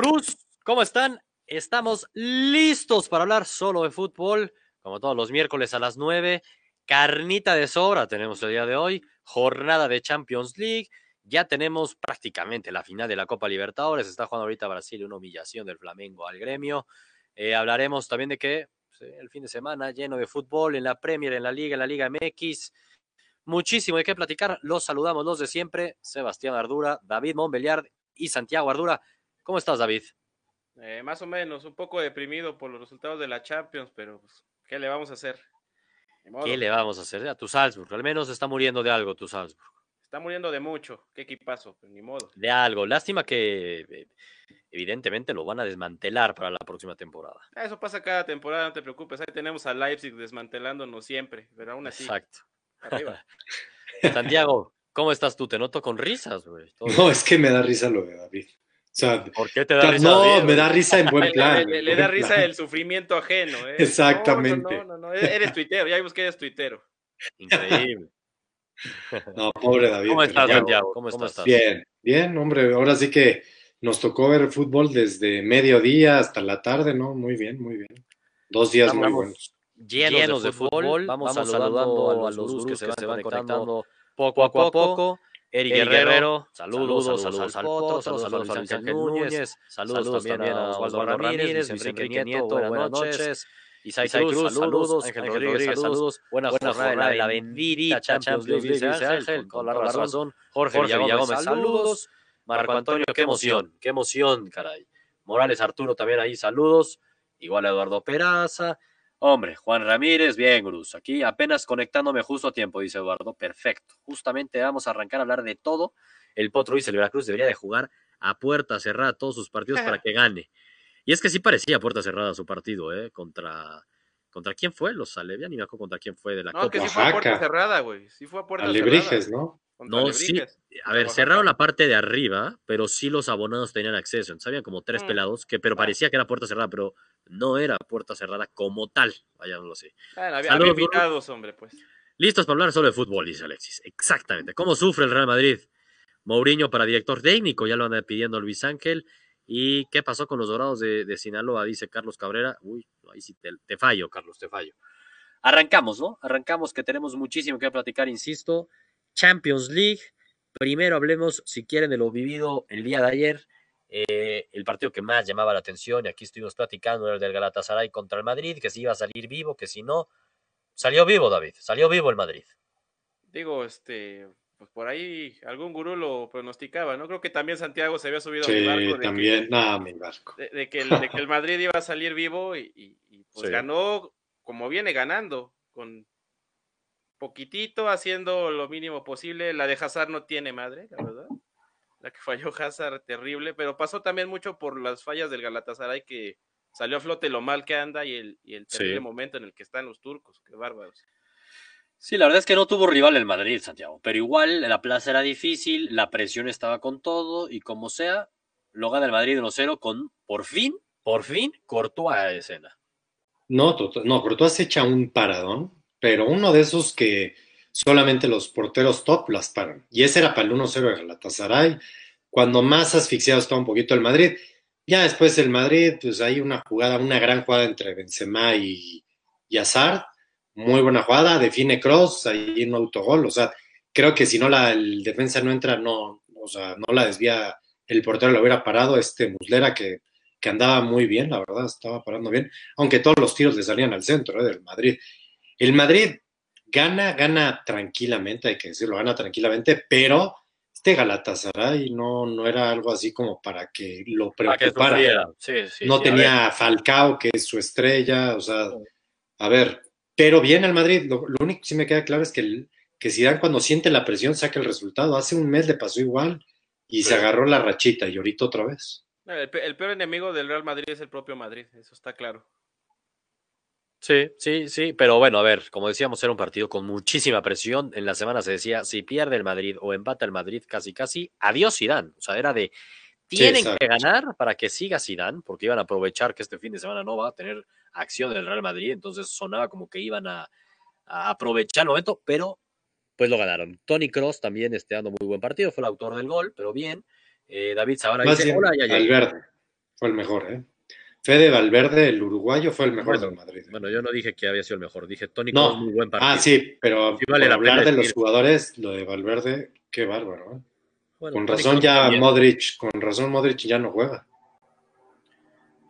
Cruz, ¿cómo están? Estamos listos para hablar solo de fútbol, como todos los miércoles a las 9. Carnita de sobra tenemos el día de hoy, jornada de Champions League. Ya tenemos prácticamente la final de la Copa Libertadores. Está jugando ahorita Brasil una humillación del Flamengo al gremio. Eh, hablaremos también de que pues, el fin de semana lleno de fútbol en la Premier, en la Liga, en la Liga MX. Muchísimo de qué platicar. Los saludamos los de siempre. Sebastián Ardura, David Montbeliard y Santiago Ardura. ¿Cómo estás, David? Eh, más o menos, un poco deprimido por los resultados de la Champions, pero pues, ¿qué le vamos a hacer? ¿Qué le vamos a hacer a tu Salzburg? Al menos está muriendo de algo tu Salzburg. Está muriendo de mucho. ¿Qué equipazo? Ni modo. De algo. Lástima que eh, evidentemente lo van a desmantelar para la próxima temporada. Ah, eso pasa cada temporada, no te preocupes. Ahí tenemos a Leipzig desmantelándonos siempre, pero aún así. Exacto. Arriba. Santiago, ¿cómo estás tú? Te noto con risas, güey. No, es que me da risa lo de David. O sea, ¿Por qué te da risa? No, me da risa en buen plan. Le, da risa el sufrimiento ajeno. ¿eh? Exactamente. No, no, no, eres tuitero, ya vimos que eres tuitero. Increíble. No, pobre David. ¿Cómo estás, Santiago? ¿Cómo, estás? Bien, bien, hombre. Ahora sí que nos tocó ver fútbol desde mediodía hasta la tarde, ¿no? Muy bien, muy bien. Dos días muy buenos. Llenos, de, fútbol. Vamos, saludando, a los, gurús que, se van, conectando poco a poco. Eric Guerrero, saludos, saludos, al Potro, saludos, a Luis Ángel Núñez, saludos, también a Osvaldo Ramírez, Enrique Nieto, buenas noches. Isai Cruz, saludos, Ángel Rodríguez, saludos, buena jornada de la bendita Champions League, dice Ángel, con la razón, Jorge Villagómez, saludos, Marco Antonio, qué emoción, qué emoción, caray. Morales Arturo también ahí, saludos, igual a Eduardo Peraza, Hombre, Juan Ramírez, bien, Cruz. Aquí apenas conectándome justo a tiempo, dice Eduardo. Perfecto. Justamente vamos a arrancar a hablar de todo. El Potro dice, el Veracruz debería de jugar a puerta cerrada todos sus partidos para que gane. Y es que sí parecía puerta cerrada su partido, ¿eh? Contra... ¿Contra quién fue? Los Alevia, ni me acuerdo contra quién fue de la no, Copa. que sí fue a puerta cerrada, güey. Sí fue a puerta Alebrijes, ¿no? No, sí. A ver, cerraron la parte de arriba, pero sí los abonados tenían acceso. Sabían como tres mm. pelados, que, pero parecía que era puerta cerrada, pero no era puerta cerrada como tal. Vaya, no lo sé. había, invitados, hombre, pues. Listos para hablar solo de fútbol, dice Alexis. Exactamente. ¿Cómo sufre el Real Madrid? Mourinho para director técnico, ya lo anda pidiendo Luis Ángel. ¿Y qué pasó con los dorados de, Sinaloa? Dice Carlos Cabrera. Uy, ahí sí te fallo, Carlos, te fallo. Arrancamos, ¿no? Arrancamos que tenemos muchísimo que platicar, insisto. Champions League. Primero hablemos, si quieren, de lo vivido el día de ayer. Eh, el partido que más llamaba la atención, y aquí estuvimos platicando, era el del Galatasaray contra el Madrid, que si iba a salir vivo, que si no. Salió vivo, David, salió vivo el Madrid. Digo, este, pues por ahí algún gurú lo pronosticaba, ¿no? Creo que también Santiago se había subido a mi barco. De también, que, mi barco. De, que el, Madrid iba a salir vivo y, pues ganó como viene ganando, con poquitito, haciendo lo mínimo posible. La de Hazard no tiene madre, la verdad. La que falló Hazard, terrible, pero pasó también mucho por las fallas del Galatasaray que salió a flote lo mal que anda y el, y el terrible momento en el que están los turcos, qué bárbaros. Sí, la verdad es que no tuvo rival el Madrid, Santiago, pero igual la plaza era difícil, la presión estaba con todo y como sea, lo gana el Madrid 1-0 con, por fin, por fin, cortó a escena. No, no, Courtois echa un paradón pero uno de esos que solamente los porteros top las paran. Y ese era para el 1-0 de Galatasaray, cuando más asfixiado estaba un poquito el Madrid. Ya después el Madrid, pues hay una jugada, una gran jugada entre Benzema y, y Hazard, muy buena jugada, define Cross, ahí un autogol, o sea, creo que si no el defensa no entra, no, o sea, no la desvía, el portero lo hubiera parado, este Muslera que, que andaba muy bien, la verdad, estaba parando bien, aunque todos los tiros le salían al centro ¿eh? del Madrid. El Madrid gana, gana tranquilamente, hay que decirlo, gana tranquilamente, pero este Galatasaray no, no era algo así como para que lo preocupara. no tenía Falcao, que es su estrella, o sea, a ver, pero bien el Madrid, lo, único que sí me queda claro es que, el, que Zidane cuando siente la presión saca el resultado. Hace un mes le pasó igual y se agarró la rachita y ahorita otra vez. el peor enemigo del Real Madrid es el propio Madrid, eso está claro. Sí, sí, sí, pero bueno, a ver, como decíamos, era un partido con muchísima presión. En la semana se decía, si pierde el Madrid o empata el Madrid, casi, casi, adiós Zidane. O sea, era de, tienen que ganar para que siga Zidane, porque iban a aprovechar que este fin de semana no va a tener acción del Real Madrid, entonces sonaba como que iban a, aprovechar el momento, pero pues lo ganaron. Tony Cross también este, dando muy buen partido, fue el autor del gol, pero bien. Eh, David Zavala dice, hola, ya, ya. fue el mejor, ¿eh? Fede Valverde, el uruguayo, fue el mejor Bueno, del Madrid. Bueno, yo no dije que había sido el mejor, dije Tony No. Muy buen partido. ah, sí, pero Sí vale por la hablar de los jugadores, lo de Valverde, qué bárbaro, ¿eh? Bueno, Con razón Kroos ya también. Modric, con razón Modric ya no juega.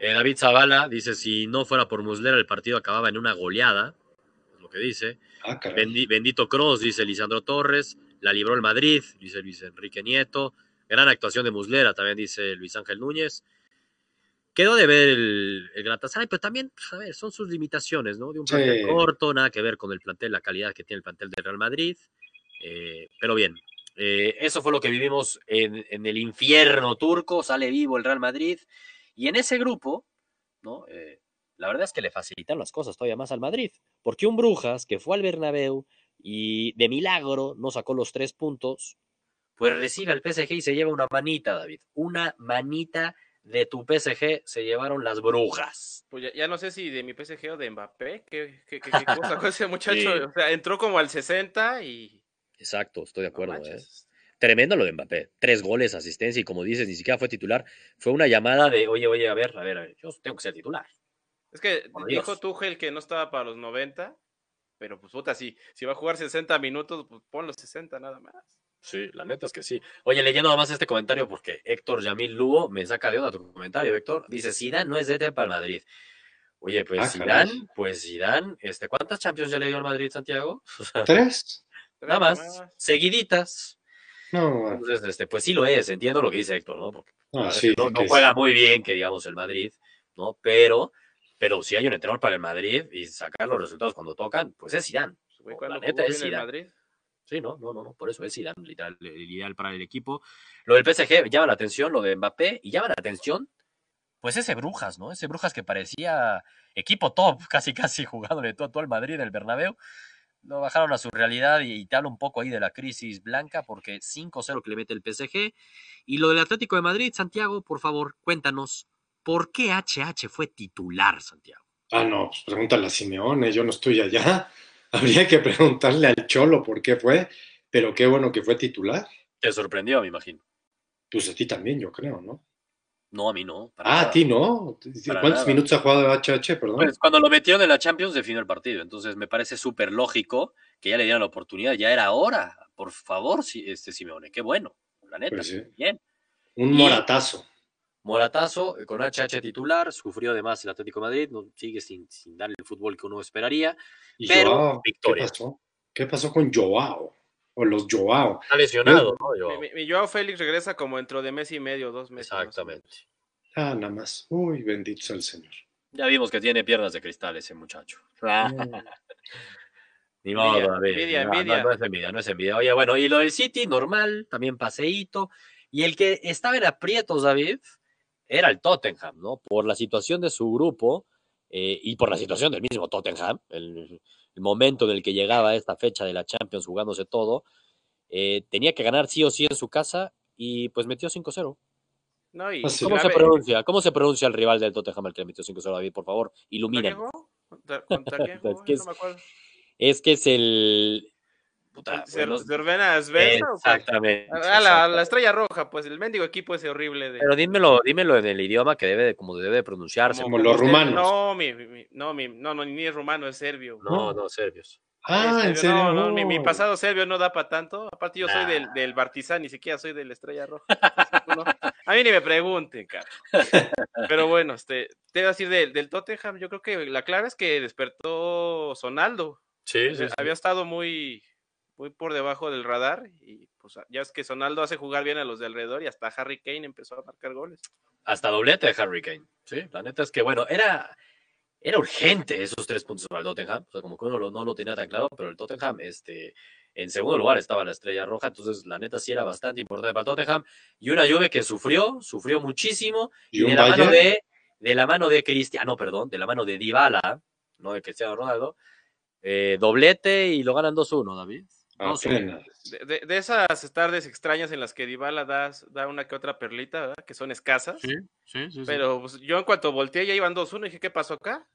Eh, David Zavala dice, si no fuera por Muslera, el partido acababa en una goleada, es lo que dice. Ah. Bendi- bendito Cross, dice Lisandro Torres. La libró el Madrid, dice Luis Enrique Nieto. Gran actuación de Muslera, también dice Luis Ángel Núñez. Quedó de ver el, el Galatasaray, pero también, pues, a ver, son sus limitaciones, ¿no? De un Sí. plantel corto, nada que ver con el plantel, la calidad que tiene el plantel del Real Madrid. Eh, pero bien, eh, eso fue lo que vivimos en, en el infierno turco. Sale vivo el Real Madrid. Y en ese grupo, ¿no? Eh, la verdad es que le facilitan las cosas todavía más al Madrid. Porque un Brujas que fue al Bernabéu y de milagro no sacó los tres puntos, pues recibe al PSG y se lleva una manita, David. Una manita de tu PSG se llevaron las brujas. Pues ya, ya no sé si de mi PSG o de Mbappé. ¿Qué, qué, qué- qué cosa con ese muchacho? Sí. O sea, entró como al 60 y. Exacto, estoy de no acuerdo. ¿eh? Tremendo lo de Mbappé. Tres goles, asistencia y como dices, ni siquiera fue titular. Fue una llamada de, oye, oye, a ver, a ver, a ver, yo tengo que ser titular. Es que Por dijo Dios. Tuchel que no estaba para los 90, pero pues puta, si, si va a jugar 60 minutos, pues pon los 60 nada más. Sí, la neta es que sí. Oye, leyendo nada más este comentario porque Héctor Yamil Lugo me saca de onda tu comentario, Héctor. Dice, Zidane no es DT para el Madrid. Oye, pues Ah, Zidane, caray. pues Zidane, este, ¿cuántas Champions ya le dio al Madrid, Santiago? ¿Tres? Nada más, seguiditas. No, bueno. Entonces, este, pues sí lo es, entiendo lo que dice Héctor, ¿no? Porque No, sí, juega muy bien, que digamos, el Madrid, ¿no? Pero, pero si hay un entrenador para el Madrid y sacar los resultados cuando tocan, pues es Zidane. Güey, La ¿Cuándo neta es Zidane. Sí, no, no, no, no, por eso es Zidane, literal, el ideal para el equipo. Lo del PSG llama la atención, lo de Mbappé, y llama la atención, pues ese Brujas, ¿no? Ese Brujas que parecía equipo top, casi, casi jugándole todo, todo al Madrid del Bernabéu. Lo bajaron a su realidad y, y un poco ahí de la crisis blanca, porque 5-0 que le mete el PSG. Y lo del Atlético de Madrid, Santiago, por favor, cuéntanos, ¿por qué HH fue titular, Santiago? Ah, no, pues pregúntale a Simeone, yo no estoy allá. Habría que preguntarle al Cholo por qué fue, pero qué bueno que fue titular. Te sorprendió, me imagino. Pues a ti también, yo creo, ¿no? No, a mí no. Ah, nada. a ti no. Para ¿Cuántos nada. minutos ha jugado HH, perdón? Pues cuando lo metieron en la Champions definió el partido, entonces me parece súper lógico que ya le dieran la oportunidad, ya era hora, por favor, este Simeone, qué bueno, la neta, Pues sí. bien. Un y- moratazo. Moratazo eh, con HH titular, sufrió además el Atlético de Madrid, no, sigue sin, sin darle el fútbol que uno esperaría, Y pero Joao, victoria. ¿qué pasó? ¿Qué pasó con Joao? O los Joao. está lesionado, ¿no? Mi- mi Joao Félix regresa como dentro de mes y medio, dos meses. Exactamente. Ah, nada más. Uy, bendito sea el Señor. Ya vimos que tiene piernas de cristal ese muchacho. Ni Envidia, modo, David. envidia, No, no, envidia. No, es envidia, no es envidia. Oye, bueno, y lo del City, normal, también paseíto. Y el que estaba en aprietos, David, era el Tottenham, ¿no? Por la situación de su grupo eh, y por la situación del mismo Tottenham, el, el momento en el que llegaba esta fecha de la Champions jugándose todo, eh, tenía que ganar sí o sí en su casa y pues metió 5-0. No, y, Ah, sí. ¿Cómo se pronuncia? ¿Cómo se pronuncia el rival del Tottenham al que le metió 5-0, David? Por favor, ¿Contra iluminen. quién jugó? ¿Contra- Es que No es- me acuerdo. Es que es el. Puta, ¿Se, bueno, se ordena Sven o? Exactamente. Ah, la, exactamente. la estrella roja, pues el mendigo equipo ese horrible de. Pero dímelo, dímelo en el idioma que debe, de- como debe de pronunciarse. Como los usted- rumanos. No, mi, mi- no, mi, no, no, ni es rumano, es serbio. No, no, serbios. Ah, en serio. No, no, mi, mi pasado serbio no da para tanto. Aparte, yo soy del, del Bartizán, ni siquiera soy de la Estrella Roja. No, a mí ni me pregunten, cara. Pero bueno, este, te iba a decir del, del Tottenham, yo creo que la clave es que despertó Sonaldo. Sí, O sea, Había estado muy, muy por debajo del radar y pues ya es que Sonaldo hace jugar bien a los de alrededor y hasta Harry Kane empezó a marcar goles. Hasta doblete de Harry Kane. Sí, la neta es que, bueno, era, era urgente esos tres puntos para el Tottenham. O sea, como que uno lo- no lo tenía tan claro, pero el Tottenham, este, en segundo lugar estaba la estrella roja. Entonces, la neta sí era bastante importante para el Tottenham. Y una Juve que sufrió, sufrió muchísimo. Y Y de la mano de, de la mano de Cristiano, perdón, de la mano de Dybala, no de Cristiano Ronaldo, eh, doblete y lo ganan 2-1, David. 2-1. Apenas. De, esas tardes extrañas en las que Dybala da, da una que otra perlita, ¿verdad? que son escasas. Sí, sí, sí. Pero pues, yo en cuanto volteé ya iban 2-1 y dije, ¿qué pasó acá?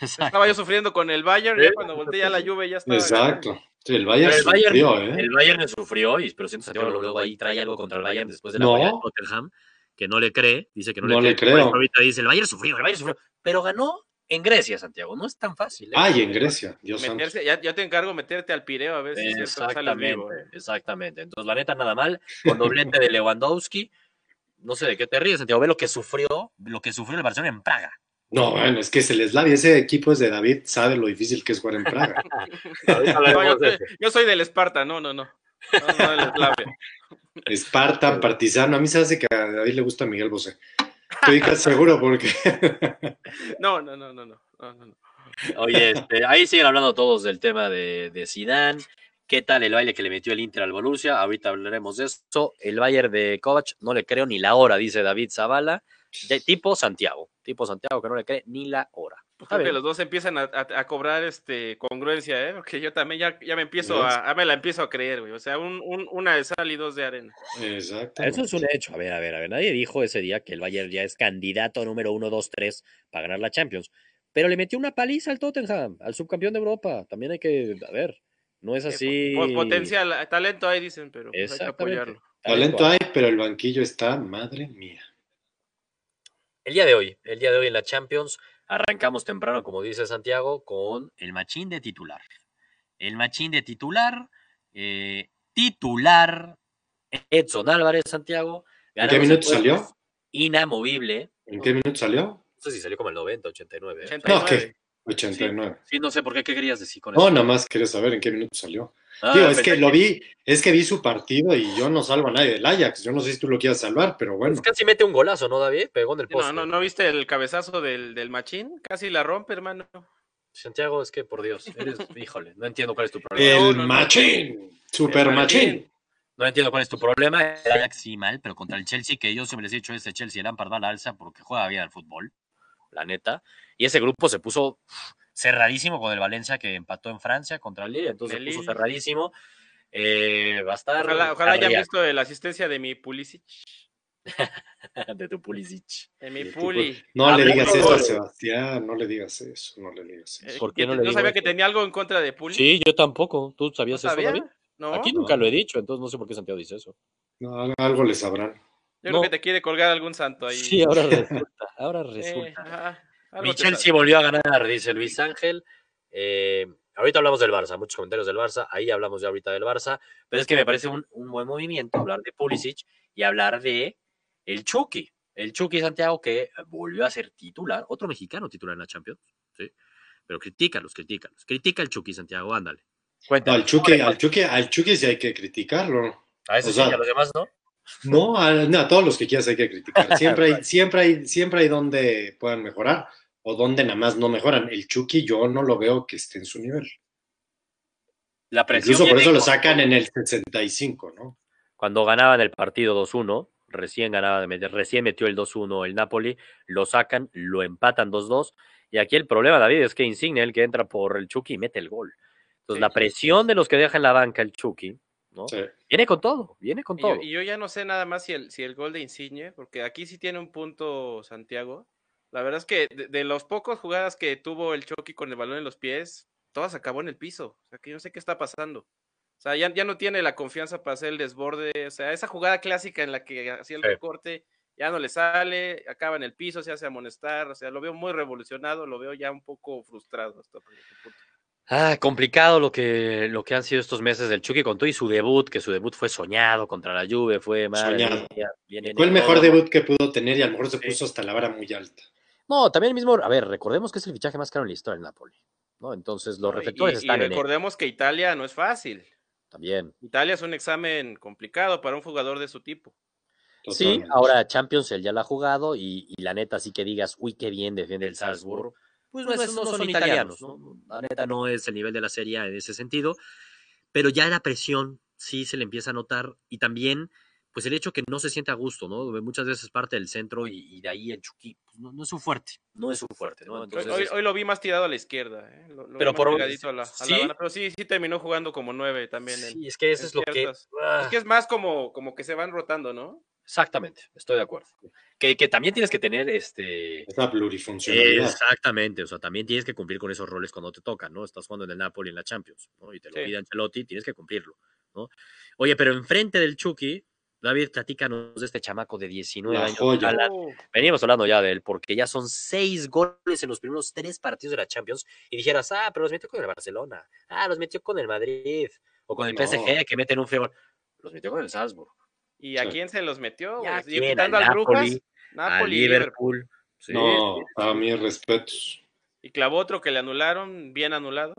Estaba yo sufriendo con el Bayern, Sí, ya cuando volteé ya la Juve ya estaba. Exacto. Sí, el Bayern el Bayern, sufrió, ¿eh? el Bayern sufrió, y pero siento Santiago luego ahí trae algo contra el Bayern después de la No. de Tottenham, que no le cree, dice que no, No le le cree. creo. Ahorita dice, el Bayern sufrió, el Bayern sufrió, pero ganó en Grecia, Santiago, no es tan fácil. ¿eh? Ay, en Grecia, Dios. Meterse, ya, ya te encargo meterte al Pireo a ver si Exactamente, vivo. ¿eh? exactamente. Entonces, la neta, nada mal, con doblete de Lewandowski, no sé de qué te ríes, Santiago, ve lo que sufrió, lo que sufrió el Barcelona en Praga. No, bueno, es que es el Slavia, ese equipo es de David, sabe lo difícil que es jugar en Praga. No, yo, yo soy del Esparta, no, no, no. No, no. Esparta, Partizano, a mí se hace que a David le gusta Miguel Bosé. Estoy casi seguro porque No, no, no, no, no. no, no, no. Oye, este, ahí siguen hablando todos del tema de, de Zidane. ¿Qué tal el baile que le metió el Inter al Borussia? Ahorita hablaremos de eso. El Bayern de Kovac, no le creo ni la hora, dice David Zavala. De tipo Santiago, tipo Santiago que no le cree ni la hora. Está Creo que los dos empiezan a, a- a cobrar este congruencia, ¿eh? Porque yo también ya, ya me empiezo a, a me la empiezo a creer, güey. O sea, un, un- una de sal y dos de arena. Exacto. Eso es un hecho. A ver, a ver, a ver. Nadie dijo ese día que el Bayern ya es candidato número uno, dos, tres para ganar la Champions. Pero le metió una paliza al Tottenham, al subcampeón de Europa. También hay que, a ver, no es así. Po- Potencial, talento ahí dicen, pero pues hay que apoyarlo. Talento hay, pero el banquillo está, madre mía. El día de hoy, el día de hoy en la Champions, arrancamos temprano, como dice Santiago, con el machín de titular. El machín de titular, eh, titular, Edson Álvarez, Santiago. ¿En qué minuto salió? Inamovible. ¿En qué minuto salió? No sé si salió como el 90, 89. ¿eh? 89. No, ¿qué? 89. Sí, no sé por qué, ¿qué querías decir con eso? No, nada más quería saber en qué minuto salió. Ah, Digo, es que lo vi, es que vi su partido y yo no salvo a nadie del Ajax. Yo no sé si tú lo quieras salvar, pero bueno. Pues casi mete un golazo, ¿no, David? Pegó en el poste. No, no, ¿no viste el cabezazo del, del machín? Casi la rompe, hermano. Santiago, es que por Dios, eres, híjole, no entiendo cuál es tu problema. El no, no. machín, super El machín. machín. No entiendo cuál es tu problema. El Ajax sí mal, pero contra el Chelsea, que yo siempre les he dicho, este Chelsea, el Lampard va a la alza porque juega bien al fútbol, la neta. Y ese grupo se puso cerradísimo con el Valencia que empató en Francia contra el Lille, entonces se puso Lille. cerradísimo. Eh, va a estar Ojalá, ojalá hayan visto la asistencia de mi Pulisic. de tu Pulisic. De mi De tu Puli. No le digas eso a. Sebastián, no le digas eso, no le digas Eh, eso. ¿Por qué yo no le sabía eso? que tenía algo en contra de Puli. Sí, yo tampoco. ¿Tú ¿No sabías eso? David? No. Aquí Yo nunca lo he dicho, entonces no sé por qué Santiago dice eso. No, algo le sabrán. creo No. que te quiere colgar algún santo ahí. Sí, ahora resulta, ahora Eh, resulta. ajá, algo Mi Chelsea volvió a ganar, dice Luis Ángel. Eh, ahorita hablamos del Barça, muchos comentarios del Barça. Ahí hablamos ya ahorita del Barça. Pero es que me parece un, un buen movimiento hablar de Pulisic y hablar de el Chucky. El Chucky Santiago que volvió a ser titular, otro mexicano titular en la Champions. ¿sí? Pero critícalos, critícalos. Critica el Chucky Santiago, ándale. No, Cuéntame. al Chucky, al Chucky, al Chucky sí hay que criticarlo. A eso o sí, sea, y a los demás no. No, a, no, a todos los que quieras hay que criticar. Siempre hay, siempre hay, siempre hay donde puedan mejorar o donde nada más no mejoran. El Chucky yo no lo veo que esté en su nivel. La presión Incluso por eso lo sacan en el 65, ¿no? cuando ganaban el partido 2-1, recién ganaba, recién metió el 2-1 el Napoli, lo sacan, lo empatan 2-2, y aquí el problema, David, es que Insigne, el que entra por el Chucky, mete el gol. Entonces, Sí. la presión de los que dejan la banca el Chucky, ¿no? Sí. Viene con todo, viene con Y todo. yo, y yo ya no sé nada más si el, si el gol de Insigne, porque aquí sí tiene un punto Santiago. La verdad es que de, de los pocos jugadas que tuvo el Chucky con el balón en los pies, todas acabó en el piso. O sea, que yo no sé qué está pasando. O sea, ya, ya no tiene la confianza para hacer el desborde. O sea, esa jugada clásica en la que hacía el Sí. recorte, ya no le sale, acaba en el piso, se hace amonestar. O sea, lo veo muy revolucionado, lo veo ya un poco frustrado hasta por ese punto. Ah, complicado lo que, lo que han sido estos meses del Chucky con todo y su debut, que su debut fue soñado contra la Juve, fue madre Soñado. mía, Fue el mejor todo. debut que pudo tener y a lo mejor se Sí. puso hasta la vara muy alta. No, también el mismo, a ver, recordemos que es el fichaje más caro en la historia del Napoli, ¿no? Entonces los. Y- reflectores y, están en él recordemos que Italia no es fácil. también. Italia es un examen complicado para un jugador de su tipo. Sí, ahora Champions él ya la ha jugado y, y la neta sí que digas, uy, qué bien defiende el Salzburg. Pues no, es- no son, italianos, ¿no? La neta no es el nivel de la Serie en ese sentido, pero ya la presión sí se le empieza a notar y también pues el hecho que no se siente a gusto, ¿no? Muchas veces parte del centro y, y de ahí el Chucky, pues, no, no es su fuerte, no es su fuerte, ¿no? Hoy, Entonces, hoy- es- hoy lo vi más tirado a la izquierda, ¿eh? Lo- lo vi Pero por- pegadito a la, a la ¿sí? banda, pero sí, sí terminó jugando como nueve también. en- sí, es que eso es lo que... ah, Es que es más como, como que se van rotando, ¿no? Exactamente, estoy de acuerdo. Que, que también tienes que tener este... Esa plurifuncionalidad. Exactamente, o sea, también tienes que cumplir con esos roles cuando te tocan, ¿no? Estás jugando en el Napoli en la Champions, ¿no? Y te lo Sí. pide Ancelotti, tienes que cumplirlo, ¿no? Oye, pero enfrente del Chucky, David, platícanos de este chamaco de 19 La años. joya. Veníamos hablando ya de él, porque ya son seis goles en los primeros tres partidos de la Champions. Y dijeras, ah, pero los metió con el Barcelona. Ah, los metió con el Madrid. O con el No. PSG, que meten un feo. Los metió con el Salzburg. ¿Y a Sí. quién se los metió? Ya? Y quitando Al al Brujas, Napoli, Napoli, Liverpool. Sí, no, sí, a sí. mis respetos. Y clavó otro que le anularon, bien anulado.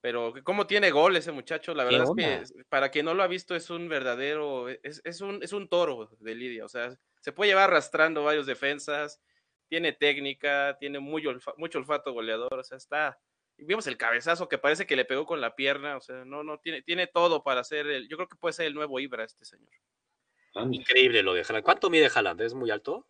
Pero cómo tiene gol ese muchacho, la ¿Qué verdad es que para quien no lo ha visto es un verdadero, es, es un, es un toro de Lidia, o sea, se puede llevar arrastrando varios defensas, tiene técnica, tiene muy olfa- mucho olfato goleador, o sea, está, vimos el cabezazo que parece que le pegó con la pierna, o sea, no, no, tiene, tiene todo para ser el, yo creo que puede ser el nuevo Ibra este señor. Increíble lo de Haaland. ¿Cuánto mide Haaland? ¿Es muy alto?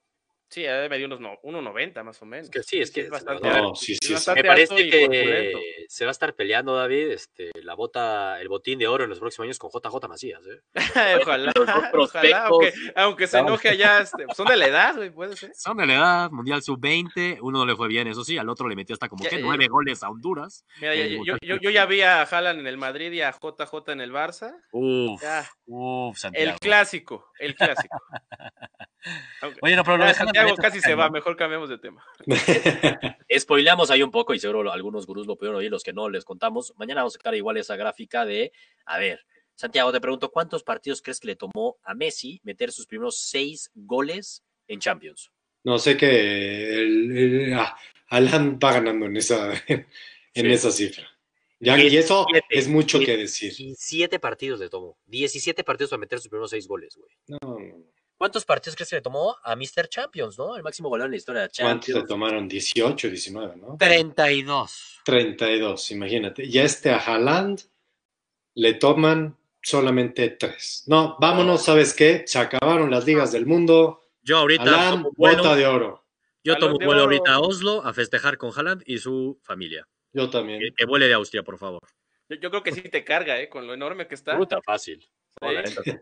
Sí, eh, me dio unos no- 1.90 más o menos. Es que sí, es que es es bastante. No, alto, sí, es sí, sí. bastante Me parece que se va a estar peleando, David, este, la bota, el botín de oro en los próximos años con JJ Macías. ¿eh? ojalá, ojalá, aunque, aunque se enoje allá, este, son de la edad, güey, puede ser. Son de la edad, Mundial Sub-20, uno no le fue bien, eso sí, al otro le metió hasta como Ya, que eh, nueve goles a Honduras. Mira, ya- El yo, yo, yo ya vi a Haaland en el Madrid y a JJ en el Barça. Uf, Ya, uf, el Santiago. clásico, el clásico. Oye, no, pero lo ya, de Santiago casi se va, mejor cambiamos de tema. Spoileamos ahí un poco y seguro algunos gurús lo pudieron oír, los que no les contamos. Mañana vamos a sacar igual esa gráfica de, a ver, Santiago, te pregunto, ¿cuántos partidos crees que le tomó a Messi meter sus primeros seis goles en Champions? No sé que el, el- ah, Alan va ganando en esa, en Sí. esa cifra. Ya, y eso siete, es mucho que decir. 17 partidos le tomó. 17 partidos para meter sus primeros seis goles, güey. No, no, no. ¿Cuántos partidos crees que le tomó a Mr. Champions, no? El máximo goleador en la historia de ¿Cuántos le Champions. tomaron? 18, 19, ¿no? 32. 32, imagínate. Y a este a Haaland le toman solamente 3. No, vámonos, ¿sabes qué? Se acabaron las ligas del mundo. Yo ahorita Haaland, tomo vuelo, bota de oro. yo tomo vuelo ahorita a Oslo a festejar con Haaland y su familia. Yo Que, también. que vuele de Austria, por favor. Yo, yo creo que sí te carga, ¿eh? Con lo enorme que está. Puta, fácil. Sí. No, sí.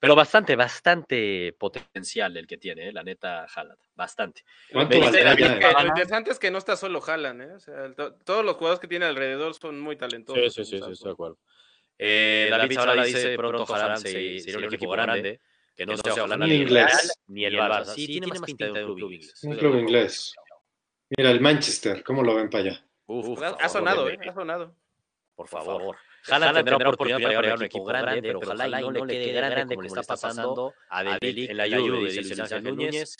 Pero bastante, bastante potencial el que tiene, ¿eh? la neta, Haaland. Bastante. Haaland. lo interesante es que no está solo Haaland, ¿eh? O sea, to- todos los jugadores que tiene alrededor son muy talentosos. en Salzburg. acuerdo. Eh, David Sala dice, pronto Haaland se- sería un equipo grande, que no sea ojalá Ni ni el inglés. Real ni el Barça. Sí, tiene más pinta de un club inglés. Un club inglés. Mira, el Manchester, ¿cómo lo ven para allá? Uf, Ha, sonado, ¿eh? Ha sonado. Por favor. Haaland tendrá oportunidad para llegar a un equipo grande, pero ojalá y no le quede grande como le está pasando a Delic en la Juve, dice Luis Ángel Núñez.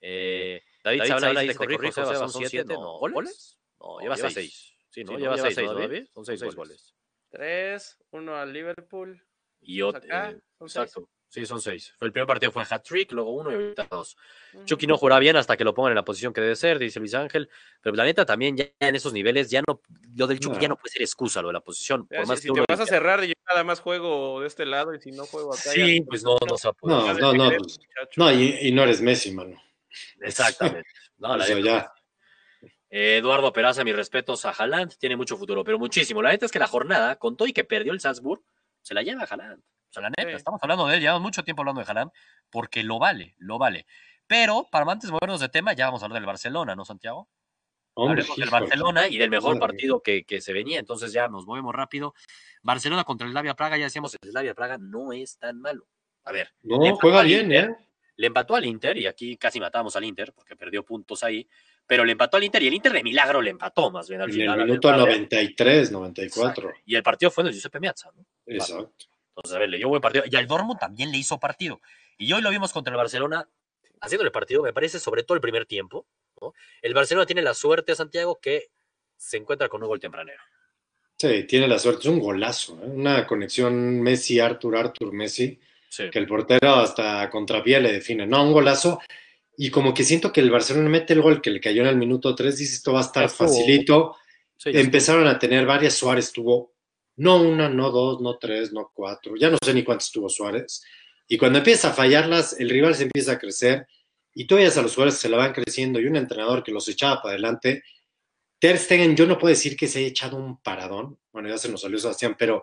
Eh, David Zabala dice, corrijo, Seba, son siete, no, ¿goles? No, lleva seis. Sí, ¿no? Lleva seis, ¿no, David? Son seis goles. Tres, uno al Liverpool. Y otro, eh, exacto. Sí, son seis. El primer partido fue hat-trick, luego uno y ahorita dos. Mm. Chucky no jugará bien hasta que lo pongan en la posición que debe ser, dice Luis Ángel. Pero la neta también ya en esos niveles, ya no, lo del Chucky No. ya no puede ser excusa lo de la posición. Ya, Por si- más si, que te vas a cerrar y yo nada más juego de este lado y si no juego acá. Sí, ya- pues no, no se va a poder. No, no, no. pues. No, y, y no eres Messi, mano. Exactamente. No, la neta. ya. Eduardo Peraza, mis respetos a Haaland, tiene mucho futuro, pero muchísimo. La neta es que la jornada, con todo y que perdió el Salzburg, se la lleva a Haaland. Sea, la neta, Sí. estamos hablando de él, llevamos mucho tiempo hablando de Haaland, porque lo vale, lo vale. Pero, para antes de movernos de tema, ya vamos a hablar del Barcelona, ¿no, Santiago? Hombre, Hablemos del. Barcelona Y del mejor partido que, que se venía, entonces ya nos movemos rápido. Barcelona contra el Slavia Praga, ya decíamos, el Slavia Praga no es tan malo. A ver, No, juega bien, Inter, ¿eh? Le empató al Inter, y aquí casi matamos al Inter, porque perdió puntos ahí, pero le empató al Inter, y el Inter de milagro le empató más bien al En final. el al minuto Slavia. 93, 94. Y el partido fue de Giuseppe Meazza, ¿no? Exacto. Entonces, a ver, le dio buen partido. Y al Dortmund también le hizo partido. Y hoy lo vimos contra el Barcelona haciéndole partido, me parece, sobre todo el primer tiempo. ¿no? El Barcelona tiene la suerte, Santiago, que se encuentra con un gol tempranero. Sí, tiene la suerte. Es un golazo, ¿eh? Una conexión Messi-Arthur, Arthur-Messi, Sí. que el portero hasta contrapié le define. No, un golazo. Y como que siento que el Barcelona mete el gol que le cayó en el minuto 3, dice esto va a estar Estuvo- facilito. Sí, Empezaron a tener varias. Suárez tuvo no una, no dos, no tres, no cuatro. Ya no sé ni cuántos tuvo Suárez. Y cuando empieza a fallarlas, el rival se empieza a crecer. Y veías a los jugadores se la van creciendo y un entrenador que los echaba para adelante. Ter Stegen, yo no puedo decir que se haya echado un paradón. Bueno, ya se nos salió Sebastián, pero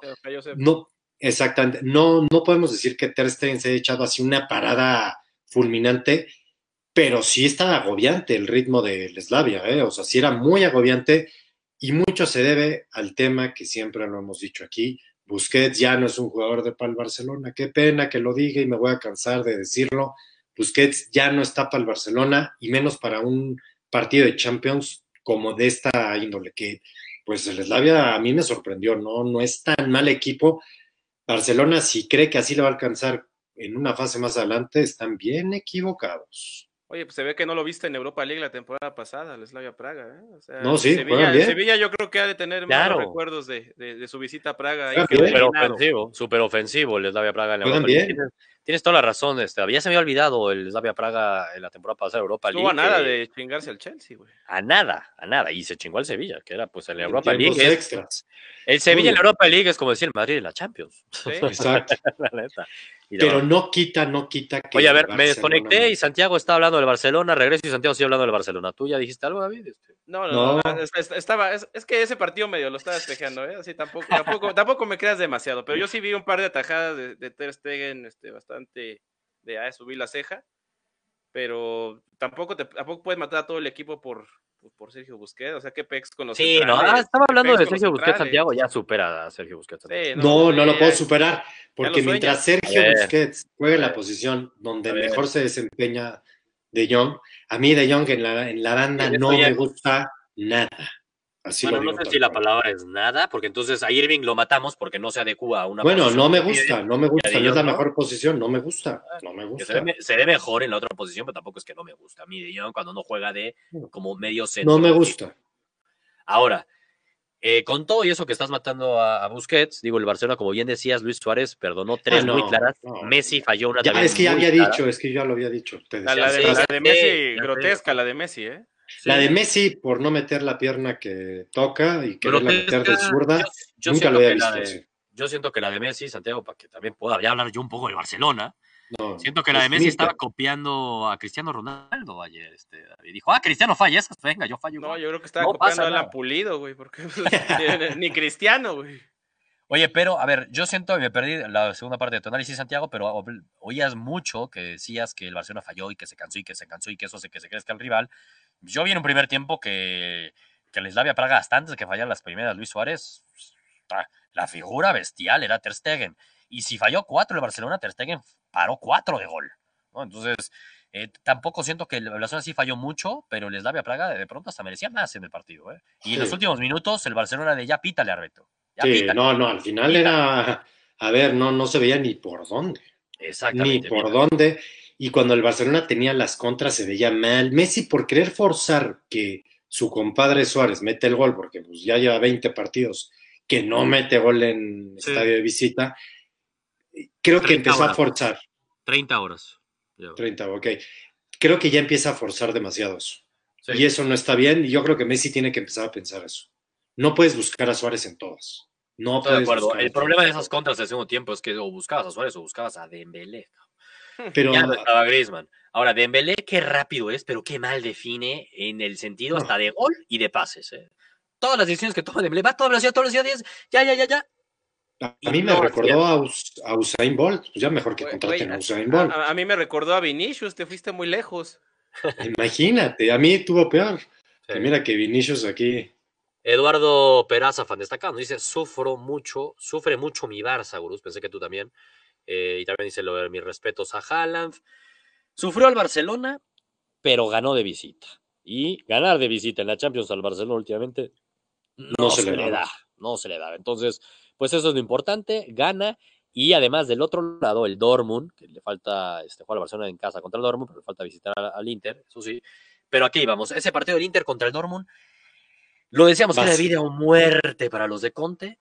no, exactamente. No, no podemos decir que Ter Stegen se haya echado así una parada fulminante, pero sí está agobiante el ritmo del Slavia, ¿eh? O sea, sí era muy agobiante y mucho se debe al tema que siempre lo hemos dicho aquí, Busquets ya no es un jugador de para el Barcelona. Qué pena que lo diga y me voy a cansar de decirlo. Busquets ya no está para el Barcelona y menos para un partido de Champions como de esta índole, que pues el Slavia a mí me sorprendió, ¿no? No es tan mal equipo. Barcelona, si cree que así le va a alcanzar en una fase más adelante, están bien equivocados. Oye, pues se ve que no lo viste en Europa League la temporada pasada, el Slavia Praga. ¿eh? O sea, No, sí, Sevilla, bien. Sevilla yo creo que ha de tener Claro. malos recuerdos de, de- de su visita a Praga. Súper ofensivo, súper ofensivo el Slavia Praga en la Europa League. Tienes, tienes toda la razón, este, ya se me había olvidado el Slavia Praga en la temporada pasada de Europa Estuvo a League. nada de chingarse al Chelsea, güey. A nada, a nada. Y se chingó al Sevilla, que era pues el En Europa League. es- extras. el Sevilla en la. Europa League es como decir el Madrid en la Champions. Sí. Exacto. la neta. Pero no quita, no quita que. Oye, a ver, me desconecté y Santiago está hablando del Barcelona, regreso y Santiago sigue hablando del Barcelona. ¿Tú ya dijiste algo, David? Este, No, no, no. No. es- es- Estaba, es, es que ese partido medio lo estaba despejando, ¿eh? Así tampoco, tampoco, tampoco me creas demasiado. Pero yo sí vi un par de atajadas de, de Ter Stegen, este, bastante de ah, subir la ceja. Pero tampoco, te, tampoco puedes matar a todo el equipo por, por, por Sergio Busquets. O sea, qué pex con los Sí, no, centrales, ah, estaba hablando de Sergio Busquets. Santiago, ya supera a Sergio Busquets. Sí, No, no lo puedo superar, porque mientras. Sergio. Busquets juegue la posición donde mejor se desempeña De Jong, a mí De Jong en la, en la banda no me gusta nada. Así Bueno, lo no sé si la palabra es nada, porque entonces a Irving lo matamos porque no se adecua a una Bueno, no me gusta, no me gusta, no es la mejor posición, no me gusta, no me se, gusta. ve, se ve mejor en la otra posición, pero tampoco es que no me gusta. A mí De Jong cuando no juega de como medio centro. No me gusta. Ahora, eh, con todo y eso que estás matando a, a Busquets, digo, el Barcelona, como bien decías, Luis Suárez perdonó tres Ah, no, muy claras. no. Messi falló una Ya, también es que ya había clara. dicho, es que ya lo había dicho. te La, decía. la de, la Messi, grotesca, la de Messi, ¿eh? La de Messi por no meter la pierna que toca y quererla meter de zurda, yo- yo nunca lo había la visto de-. Yo siento que la de Messi, Santiago, para que también pueda ya hablar yo un poco de Barcelona, No, siento que la de es Messi estaba copiando a Cristiano Ronaldo ayer. Este, David. Dijo, ah, Cristiano falla esas, venga, yo fallo. No, igual". yo creo que estaba No copiando a nada. Pulido, güey, porque pues, ni Cristiano, güey. Oye, pero, a ver, yo siento, y me perdí la segunda parte de tu análisis, Santiago, pero oías mucho que decías que el Barcelona falló y que se cansó y que se cansó y que eso hace que se crezca el rival. Yo vi en un primer tiempo que, que Slavia Praga, hasta antes de que fallara las primeras, Luis Suárez, ta- la figura bestial era Ter Stegen. Y si falló cuatro el Barcelona, Ter Stegen paró cuatro de gol. ¿no? Entonces, eh, tampoco siento que el Barcelona sí falló mucho, pero el Slavia Praga de pronto hasta merecía más en el partido. ¿eh? Y en los últimos minutos, el Barcelona de ya pítale, Arbeto. Ya Sí, pítale. no, no, al final era, a ver, no, no se veía ni por dónde. ni Exactamente. por mira. dónde. Y cuando el Barcelona tenía las contras se veía mal. Messi por querer forzar que su compadre Suárez mete el gol, porque pues ya lleva 20 partidos que no mete gol en Sí. estadio de visita, creo que 30 empezó a forzar. 30 horas. 30, ok. Creo que ya empieza a forzar demasiado eso. Sí. Y eso no está bien. Y yo creo que Messi tiene que empezar a pensar eso. No puedes buscar a Suárez en todas. No Estoy de puedes acuerdo. buscar a El problema de esas contras del segundo tiempo es que o buscabas a Suárez o buscabas a Dembélé. Pero Ya no estaba Griezmann. Ahora, Dembélé, qué rápido es, pero qué mal define en el sentido hasta de gol y de pases. ¿eh? Todas las decisiones que toma Dembélé, va a toda velocidad, toda velocidad, 10, ya, ya, ya, ya. a mí me no recordó a, Us- a Usain Bolt. Pues ya mejor que contraten a Usain Bolt. a- a mí me recordó a Vinicius, te fuiste muy lejos. Imagínate, a mí tuvo peor. Sí. Mira que Vinicius aquí. Eduardo Peraza, fan destacado, dice, sufro mucho, sufre mucho mi Barça, Gurús, pensé que tú también. Eh, y también dice lo de mis respetos a Haaland. Sufrió al Barcelona, pero ganó de visita. Y ganar de visita en la Champions al Barcelona últimamente no, se, le da. No se le da. Entonces, pues eso es lo importante, gana. Y además del otro lado, el Dortmund, que le falta este, jugar al Barcelona en casa contra el Dortmund, pero le falta visitar al, al Inter, eso sí. Pero aquí vamos, ese partido del Inter contra el Dortmund, lo decíamos que era Vas. vida o muerte para los de Conte.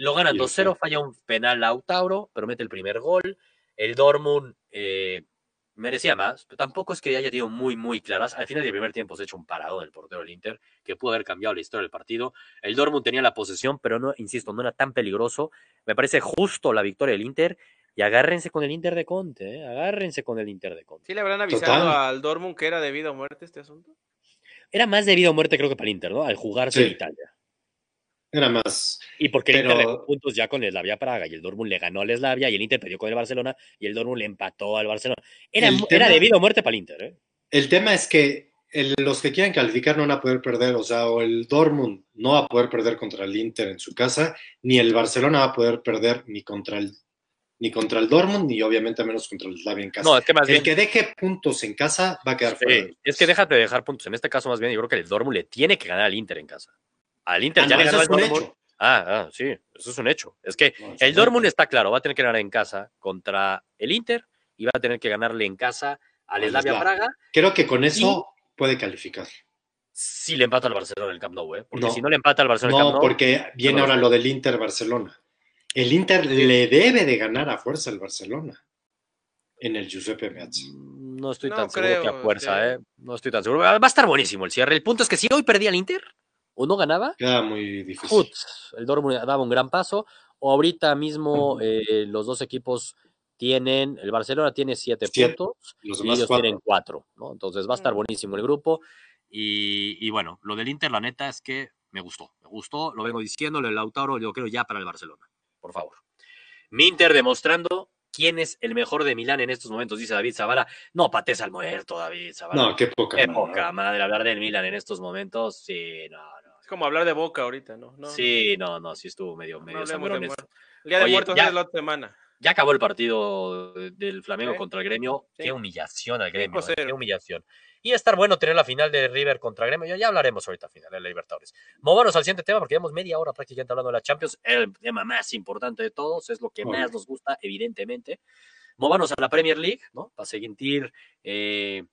Lo ganan Y lo 2-0, fue. falla un penal Lautaro, pero mete el primer gol. El Dortmund eh, merecía más, pero tampoco es que haya tenido muy, muy claras. Al final del primer tiempo se ha hecho un parado del portero del Inter, que pudo haber cambiado la historia del partido. El Dortmund tenía la posesión, pero no, insisto, no era tan peligroso. Me parece justo la victoria del Inter. Y agárrense con el Inter de Conte, ¿eh? agárrense con el Inter de Conte. ¿Sí le habrán avisado Total. al Dortmund que era de vida o muerte este asunto? Era más de vida o muerte, creo que para el Inter, ¿no? Al jugarse en. Italia. Era más. Y porque el Pero- Inter dejó puntos ya con el Slavia Praga y el Dortmund le ganó al Slavia y el Inter perdió con el Barcelona y el Dortmund le empató al Barcelona. Era, El era tema- de vida o muerte para el Inter, ¿eh? El tema es que el- los que quieran calificar no van a poder perder, o sea, o el Dortmund no va a poder perder contra el Inter en su casa, ni el Barcelona va a poder perder ni contra el ni contra el Dortmund, ni obviamente menos contra el Slavia en casa. No, es que más el bien. que deje puntos en casa va a quedar fuera. Sí, es que déjate de dejar puntos. En este caso, más bien, yo creo que el Dortmund le tiene que ganar al Inter en casa. Al Inter Ah, ya no, le eso ganó es al un Dortmund. hecho. Ah, ah, sí, eso es un hecho. Es que No, es el un Dortmund está claro, va a tener que ganar en casa contra el Inter y va a tener que ganarle en casa al Slavia. Praga Creo que con eso puede calificar. si le empata al Barcelona en el Camp Nou, ¿eh? Porque No. si no le empata al Barcelona el No, Camp Nou, porque viene no, ahora lo del Inter Barcelona. El Inter le debe de ganar a fuerza al Barcelona en el Giuseppe Meazza. no estoy No tan seguro que a fuerza, sí. ¿eh? No estoy tan seguro. Va a estar buenísimo el cierre. El punto es que si hoy perdía el Inter o no ganaba, Queda muy difícil. El Dortmund daba un gran paso. O ahorita mismo eh, los dos equipos tienen, el Barcelona tiene siete, Siete. puntos Los y ellos cuatro. tienen cuatro, ¿no? Entonces va a estar Mm. buenísimo el grupo. Y, y bueno, lo del Inter, la neta es que me gustó, me gustó, lo vengo diciendo, lo del Lautaro, yo creo ya para el Barcelona, por favor. Mi Inter demostrando quién es el mejor de Milán en estos momentos, dice David Zavala. No pates al muerto, David Zavala. No, qué poca. Qué madre. poca madre hablar del Milan en estos momentos. Sí, no, como hablar de Boca ahorita, ¿no? no sí, no, no, sí estuvo medio, no medio de esto. El día de Oye, muertos ya- es la otra semana. Ya acabó el partido del Flamengo contra el Gremio. Sí. Qué humillación al Gremio. eh, 5-0. Qué humillación. Y estar bueno tener la final de River contra Gremio. Ya, ya hablaremos ahorita final de la Libertadores. Movámonos al siguiente tema porque llevamos media hora prácticamente hablando de la Champions. El tema más importante de todos, es lo que Muy más bien. nos gusta, evidentemente. Movámonos a la Premier League, ¿no? Para seguir, eh,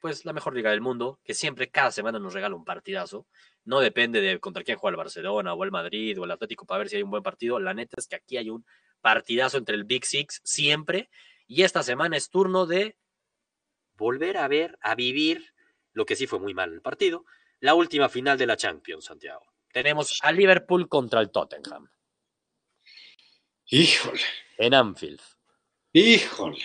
pues, la mejor liga del mundo, que siempre, cada semana nos regala un partidazo. No depende de contra quién juega el Barcelona o el Madrid o el Atlético para ver si hay un buen partido. La neta es que aquí hay un partidazo entre el Big Six siempre. Y esta semana es turno de volver a ver, a vivir lo que sí fue muy mal el partido, la última final de la Champions, Santiago. Tenemos a Liverpool contra el Tottenham Híjole, en Anfield. híjole.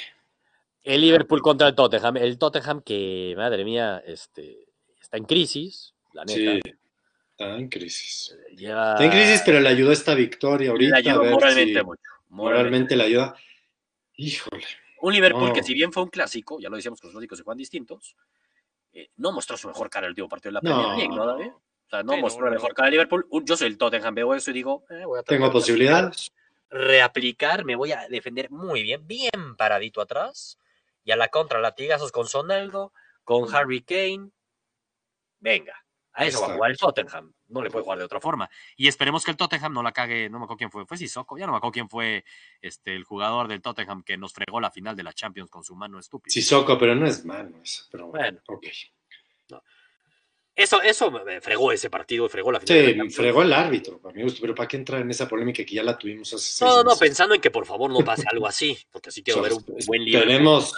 El Liverpool contra el Tottenham. El Tottenham que, madre mía, este, está en crisis, la neta. Sí, está en crisis. Lleva, Está en crisis, pero le ayudó esta victoria le ahorita. ayudó a ver moralmente si mucho. moralmente. moralmente le ayuda. Híjole. Un Liverpool No. que si bien fue un clásico, ya lo decíamos que los clásicos se juegan distintos, eh, no mostró su mejor cara el último partido de la No. Premier League, ¿no, David? O sea, no Sí, no, mostró la no. mejor cara de Liverpool. Yo soy el Tottenham, veo eso y digo, eh, voy a Tengo de posibilidades. reaplicar, me voy a defender muy bien, bien paradito atrás, y a la contra, latigazos con Sonaldo, con Harry Kane. Venga, a eso va a jugar el Tottenham. No le puede jugar de otra forma. Y esperemos que el Tottenham no la cague. No me acuerdo quién fue. Fue Sissoko. Ya no me acuerdo quién fue este, el jugador del Tottenham que nos fregó la final de la Champions con su mano estúpida. Sissoko, pero no es malo eso. Pero bueno, ok. Eso, eso me fregó ese partido, fregó la final. de la Sí, fregó el árbitro, para mi gusto, pero ¿para qué entrar en esa polémica que ya la tuvimos hace seis No, no, meses? pensando en que por favor no pase algo así, porque sí quiero ver un buen Liverpool. Tenemos,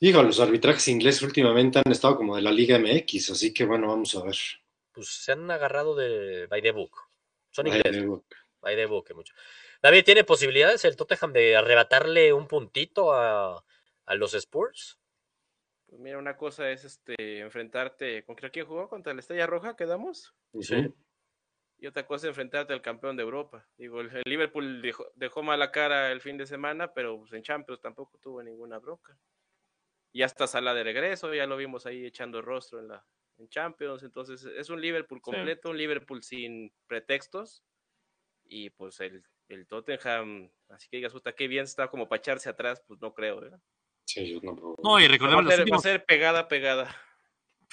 digo, los arbitrajes ingleses últimamente han estado como de la Liga MX, así que bueno, vamos a ver. Pues se han agarrado de by the book. Son Ay, ingleses. By the book, mucho. David, ¿tiene posibilidades el Tottenham de arrebatarle un puntito a, a los Spurs? Pues mira, una cosa es este enfrentarte. ¿Contra quién jugó? ¿Contra la Estrella Roja quedamos? ujú. Y otra cosa es enfrentarte al campeón de Europa. Digo, el, el Liverpool dejó, dejó mala cara el fin de semana, pero pues, en Champions tampoco tuvo ninguna bronca. Ya está Sala de regreso, ya lo vimos ahí echando rostro en la en Champions. Entonces es un Liverpool completo, un Liverpool sin pretextos. Y pues el, el Tottenham, así que digas, puta, qué bien está como para echarse atrás, pues no creo. ¿verdad? Sí, yo no. No, y Va recordemos va a últimos... ser pegada, pegada.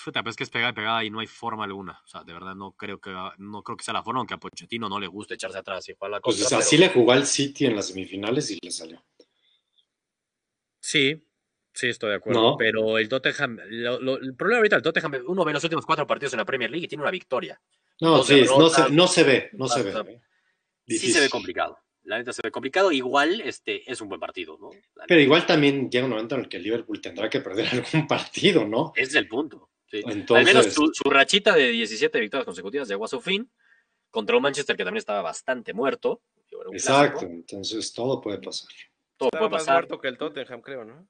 Puta, pero es que es pegada y pegada y no hay forma alguna. O sea, de verdad no creo que no creo que sea la forma, aunque a Pochettino no le gusta echarse atrás y jugar la Pues contra. así pero- le jugó al City en las semifinales y le salió. Sí, sí, estoy de acuerdo. No. Pero el Tottenham, lo- lo- el problema ahorita del Tottenham, uno ve los últimos cuatro partidos en la Premier League y tiene una victoria. No, sí, no se, no se ve, no se ve. Sí se ve complicado. La neta se ve complicado. Igual este es un buen partido, ¿no? La Pero igual también llega un momento en el que el Liverpool tendrá que perder algún partido, ¿no? Ese es el punto. sí. Entonces- Al menos su, su rachita de 17 victorias consecutivas llegó a su fin contra un Manchester que también estaba bastante muerto. Exacto, clásico. entonces todo puede pasar. Todo Estaba puede más pasar. muerto que el Tottenham, creo, ¿no?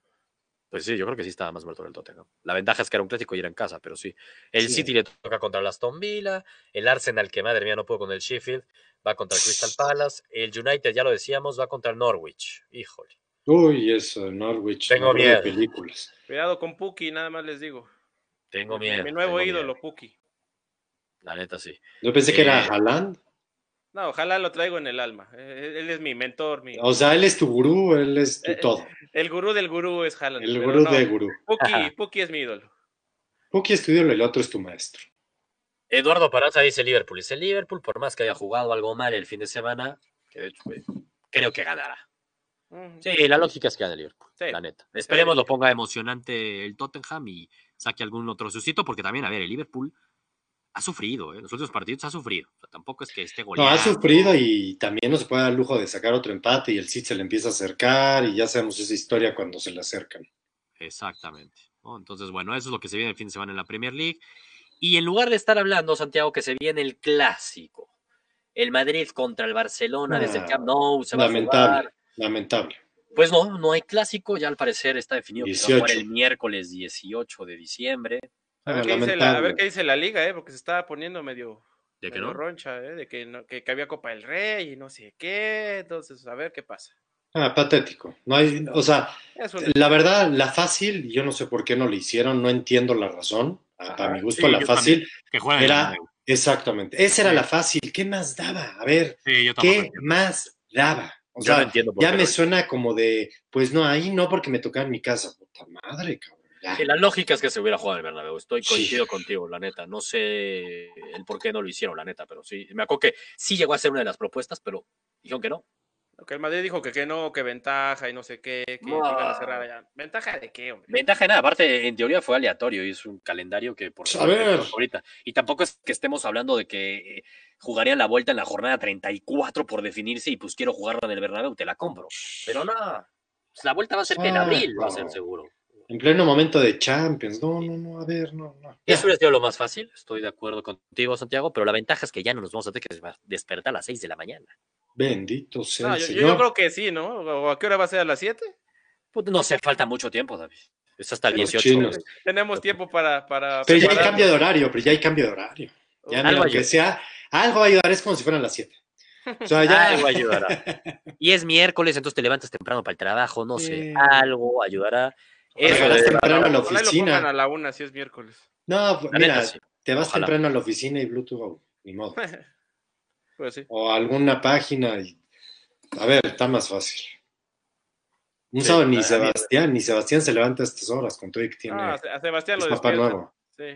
Pues sí, yo creo que sí estaba más muerto el Tottenham. La ventaja es que era un clásico y era en casa, pero sí. El Sí. City le toca contra el Aston Villa, el Arsenal, que madre mía no pudo con el Sheffield, va contra el Crystal Palace, el United, ya lo decíamos, va contra el Norwich. Híjole. Uy, eso, Norwich. Tengo nombre de miedo. películas. Cuidado con Puki, nada más les digo. Tengo miedo. Mi nuevo ídolo, miedo. Puki. La neta sí. Yo pensé que era Eh, Haaland. No, ojalá lo traigo en el alma. Eh, Él es mi mentor, mi... O sea, él es tu gurú, él es tu Eh, todo. el gurú del gurú es Haaland. El gurú no, de gurú. Puki, Puki es mi ídolo. Puki es tu ídolo y el otro es tu maestro. Eduardo Paraza dice Liverpool. Dice Liverpool, por más que haya jugado algo mal el fin de semana, que de hecho, eh, creo que ganará. Sí, la lógica es que gane el Liverpool, Sí. la neta. Esperemos lo ponga emocionante el Tottenham y saque algún otro sustito, porque también, a ver, el Liverpool ha sufrido, ¿eh? Los últimos partidos ha sufrido. O sea, tampoco es que esté No, goleando. ha sufrido y también no se puede dar lujo de sacar otro empate y el City se le empieza a acercar y ya sabemos esa historia cuando se le acercan. Exactamente. ¿no? Entonces, bueno, eso es lo que se viene el fin de semana en la Premier League. Y en lugar de estar hablando, Santiago, que se viene el clásico. El Madrid contra el Barcelona desde el Ah, Camp Nou. Se va a Lamentable, jugar. lamentable. Pues no, no hay clásico. Ya al parecer está definido que se va a jugar 18. el miércoles 18 de diciembre. A ver, Ah, qué dice la, a lamentable. ver qué dice la liga, ¿eh? Porque se estaba poniendo medio, ¿De que medio no? roncha, ¿eh? De que, no- que, que había Copa del Rey y no sé qué. Entonces, a ver qué pasa. Ah, patético. No hay, o sea, un- la verdad, la fácil, yo no sé por qué no lo hicieron, no entiendo la razón. A- Ajá. Para mi gusto, Sí, la fácil Que juegan era exactamente. Esa era la fácil. ¿Qué más daba? A ver, Sí, yo ¿qué más daba? O Yo sea, no entiendo por ya qué me suena como de, pues no, ahí no porque me tocaba en mi casa. Puta madre, cabrón. La lógica es que se hubiera jugado en el Bernabéu. Estoy Sí. coincido contigo, la neta. No sé el por qué no lo hicieron, la neta, pero sí. Me acuerdo que sí llegó a ser una de las propuestas, pero dijeron que no. Que el Madrid dijo que, que no, que ventaja y no sé qué, que No. iban a cerrar allá. ¿Ventaja de qué, hombre? Ventaja de nada, aparte, en teoría fue aleatorio y es un calendario que por por ahorita. Y tampoco es que estemos hablando de que eh, jugarían la vuelta en la jornada 34 por definirse y pues quiero jugarla en el Bernabéu, te la compro. Pero no, pues, la vuelta va a ser que en Ah, abril, va a ser seguro. En pleno momento de Champions. No, no, no, a ver, no, no. Ya. Eso hubiera sido lo más fácil, estoy de acuerdo contigo, Santiago, pero la ventaja es que ya no nos vamos a tener que despertar a las 6 de la mañana. Bendito sea No, el yo, yo- Señor. yo creo que sí, ¿no? ¿O a qué hora va a ser? ¿A las 7? Pues no se falta mucho tiempo, David. Es hasta el Los 18. chinos. Tenemos tiempo para. para Pero ya hay cambio de horario, pero ya hay cambio de horario. Ya Uy, mira, Algo ayuda. sea, algo va a ayudar, es como si fueran las 7. O sea, ya. Algo ayudará. Y es miércoles, entonces te levantas temprano para el trabajo, no sé, algo ayudará. Eso Llegarás de- temprano a la oficina. a la una si es miércoles. No, pues, la mira, neta, sí. te vas Ojalá. temprano a la oficina y Bluetooth, oh, ni modo. Pues sí. O alguna página y. A ver, está más fácil. Un Sí, sábado ni Sebastián, ni Sebastián se levanta a estas horas con todo y que tiene Ah, a Sebastián es lo papá nuevo. Sí.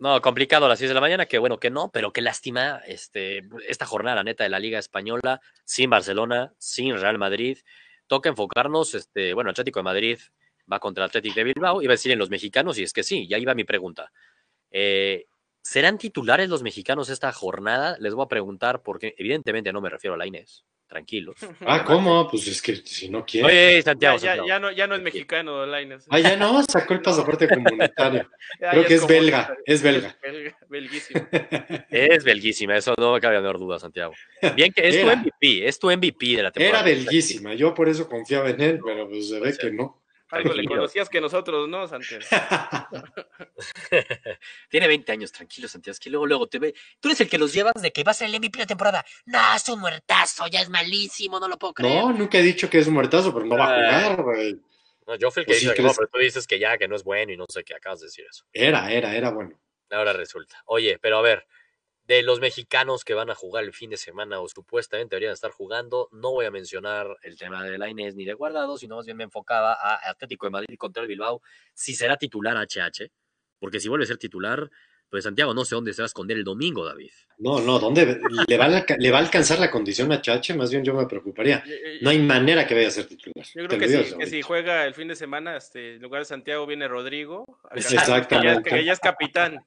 No, complicado a las 6 de la mañana, que bueno que no, pero qué lástima este, esta jornada, la neta, de la Liga Española, sin Barcelona, sin Real Madrid. Toca enfocarnos, este, bueno, Atlético de Madrid va contra el Atlético de Bilbao, iba a decir en los mexicanos, y es que sí, ya iba mi pregunta. Eh, ¿Serán titulares los mexicanos esta jornada? Les voy a preguntar, porque evidentemente no me refiero a la Inés, tranquilos. Ah, ¿cómo? Pues es que si no quiere. Oye, Santiago, ya, Santiago. ya no, ya no es mexicano, Lainez. Ah, ya no, sacó el pasaporte comunitario. Creo que es belga, es belga. Belga, belguísimo. Es belguísima, eso no me cabe la menor duda, Santiago. Bien que es tu. MVP, es tu MVP de la temporada. Era belguísima, yo por eso confiaba en él, pero pues se ve que no. Algo le conocías que nosotros, ¿no, Santiago? Tiene 20 años, tranquilo, Santiago. Es que luego, luego te ve. Tú eres el que los llevas de que va a ser el MVP de temporada. No, es un muertazo, ya es malísimo, no lo puedo creer. No, nunca he dicho que es un muertazo, pero no va a jugar, güey. No, yo fui el que Pues sí dice que no, pero tú dices que ya, que no es bueno y no sé qué acabas de decir eso. Era, era, era bueno. Ahora resulta. Oye, pero a ver, de los mexicanos que van a jugar el fin de semana o supuestamente deberían estar jugando, no voy a mencionar el tema de la Inés ni de Guardado, sino más bien me enfocaba a Atlético de Madrid contra el Bilbao, si será titular HH, porque si vuelve a ser titular, pues Santiago no sé dónde se va a esconder el domingo, David. No, no, ¿dónde le va, a, le va a alcanzar la condición a Chache? Más bien yo me preocuparía. Yo- yo- No hay manera que vaya a ser titular. Yo creo que digo sí, desde que si juega el fin de semana, este, en lugar de Santiago viene Rodrigo. Exactamente. Que ya, que ya es capitán.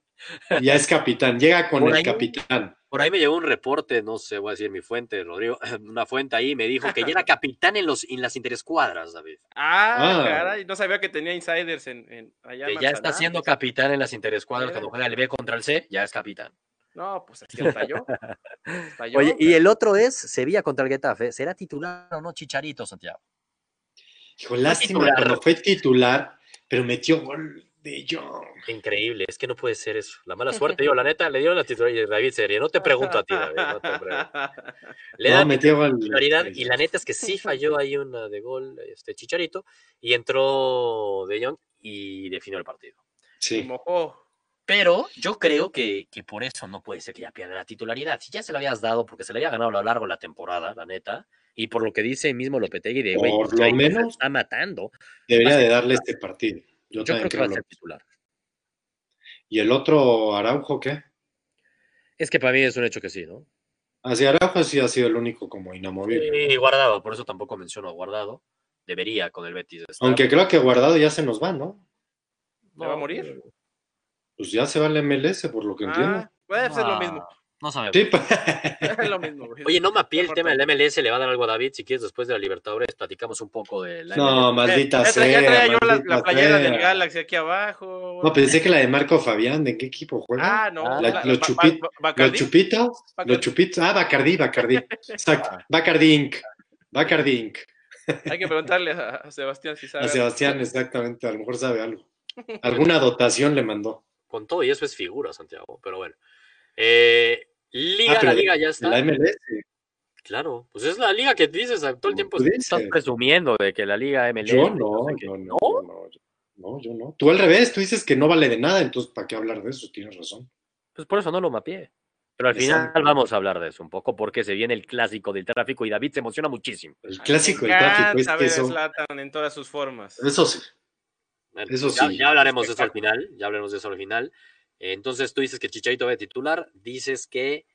Ya es capitán, llega con Por el ahí- capitán. Por ahí me llegó un reporte, no sé, voy a decir mi fuente, Rodrigo, una fuente ahí me dijo que ya era capitán en, los, en las interescuadras, David. Ah, Ah. caray, no sabía que tenía insiders en, en allá en Que ya está siendo capitán en las interescuadras Mira. cuando juega el B contra el C, ya es capitán. No, pues es que yo, Oye, y el otro es Sevilla contra el Getafe. ¿Será titular o no Chicharito, Santiago? Hijo, lástima cuando fue titular, pero metió gol de Jong. Increíble, es que no puede ser eso. La mala suerte, yo, la neta, le dieron la titularidad a David Serie. No te pregunto a ti, David, no te pregunto. Le No, dan gol. titularidad y la neta es que sí falló ahí una de gol este Chicharito y entró De Jong y definió el partido. Sí. mojó. Pero yo creo que, que por eso no puede ser que ya pierda la titularidad. Si ya se lo habías dado, porque se le había ganado a lo largo de la temporada, la neta, y por lo que dice mismo Lopetegui de, güey, Por lo menos está matando, Debería de darle este partido. Yo, yo también creo que va a ser titular. ¿Y el otro Araujo qué? Es que para mí es un hecho que sí, ¿no? Hacia Araujo sí ha sido el único como inamovible. Y guardado, por eso tampoco menciono a guardado. Debería con el Betis estar. Aunque creo que Guardado ya se nos va, ¿no? ¿Ya va a morir? Pues ya se va el MLS, por lo que entiendo. Ah, puede ser lo mismo. No sabemos. Sí, pues. Es lo mismo. güey. Oye, no mapeé el tema del MLS, le va a dar algo a David. Si quieres, después de la Libertadores, platicamos un poco de la No, MLS. maldita Ya sea. tra- ya traía yo la, la playera sea. del Galaxy aquí abajo. No, pensé que la de Marco Fabián, ¿de qué equipo juega? Ah, no. Ah, La- la- los chupitos, los chupitos. Ah, Bacardí, Bacardí. Exacto. Bacardí Inc. Bacardí Inc. Hay que preguntarle a, a Sebastián si sabe. A Sebastián, exactamente. A lo mejor sabe algo. Alguna dotación le mandó. Con todo y eso es figura, Santiago. Pero bueno. Eh, liga, Ah, la liga ya está. La MLS. Claro, pues es la liga que dices todo el tiempo. Estás presumiendo de que la liga MLS. Yo no, no, no, no, no, yo- no, yo no. Tú al revés, tú dices que no vale de nada, entonces ¿para qué hablar de eso? Tienes razón. Pues por eso no lo mapeé. Pero al final vamos a hablar de eso un poco porque se viene el clásico del tráfico y David se emociona muchísimo. El clásico del tráfico es que eso, en todas sus formas. eso sí. Bueno, Eso ya, sí. ya hablaremos de eso al final. Ya hablaremos de eso al final. Entonces tú dices que Chicharito va de titular, dices que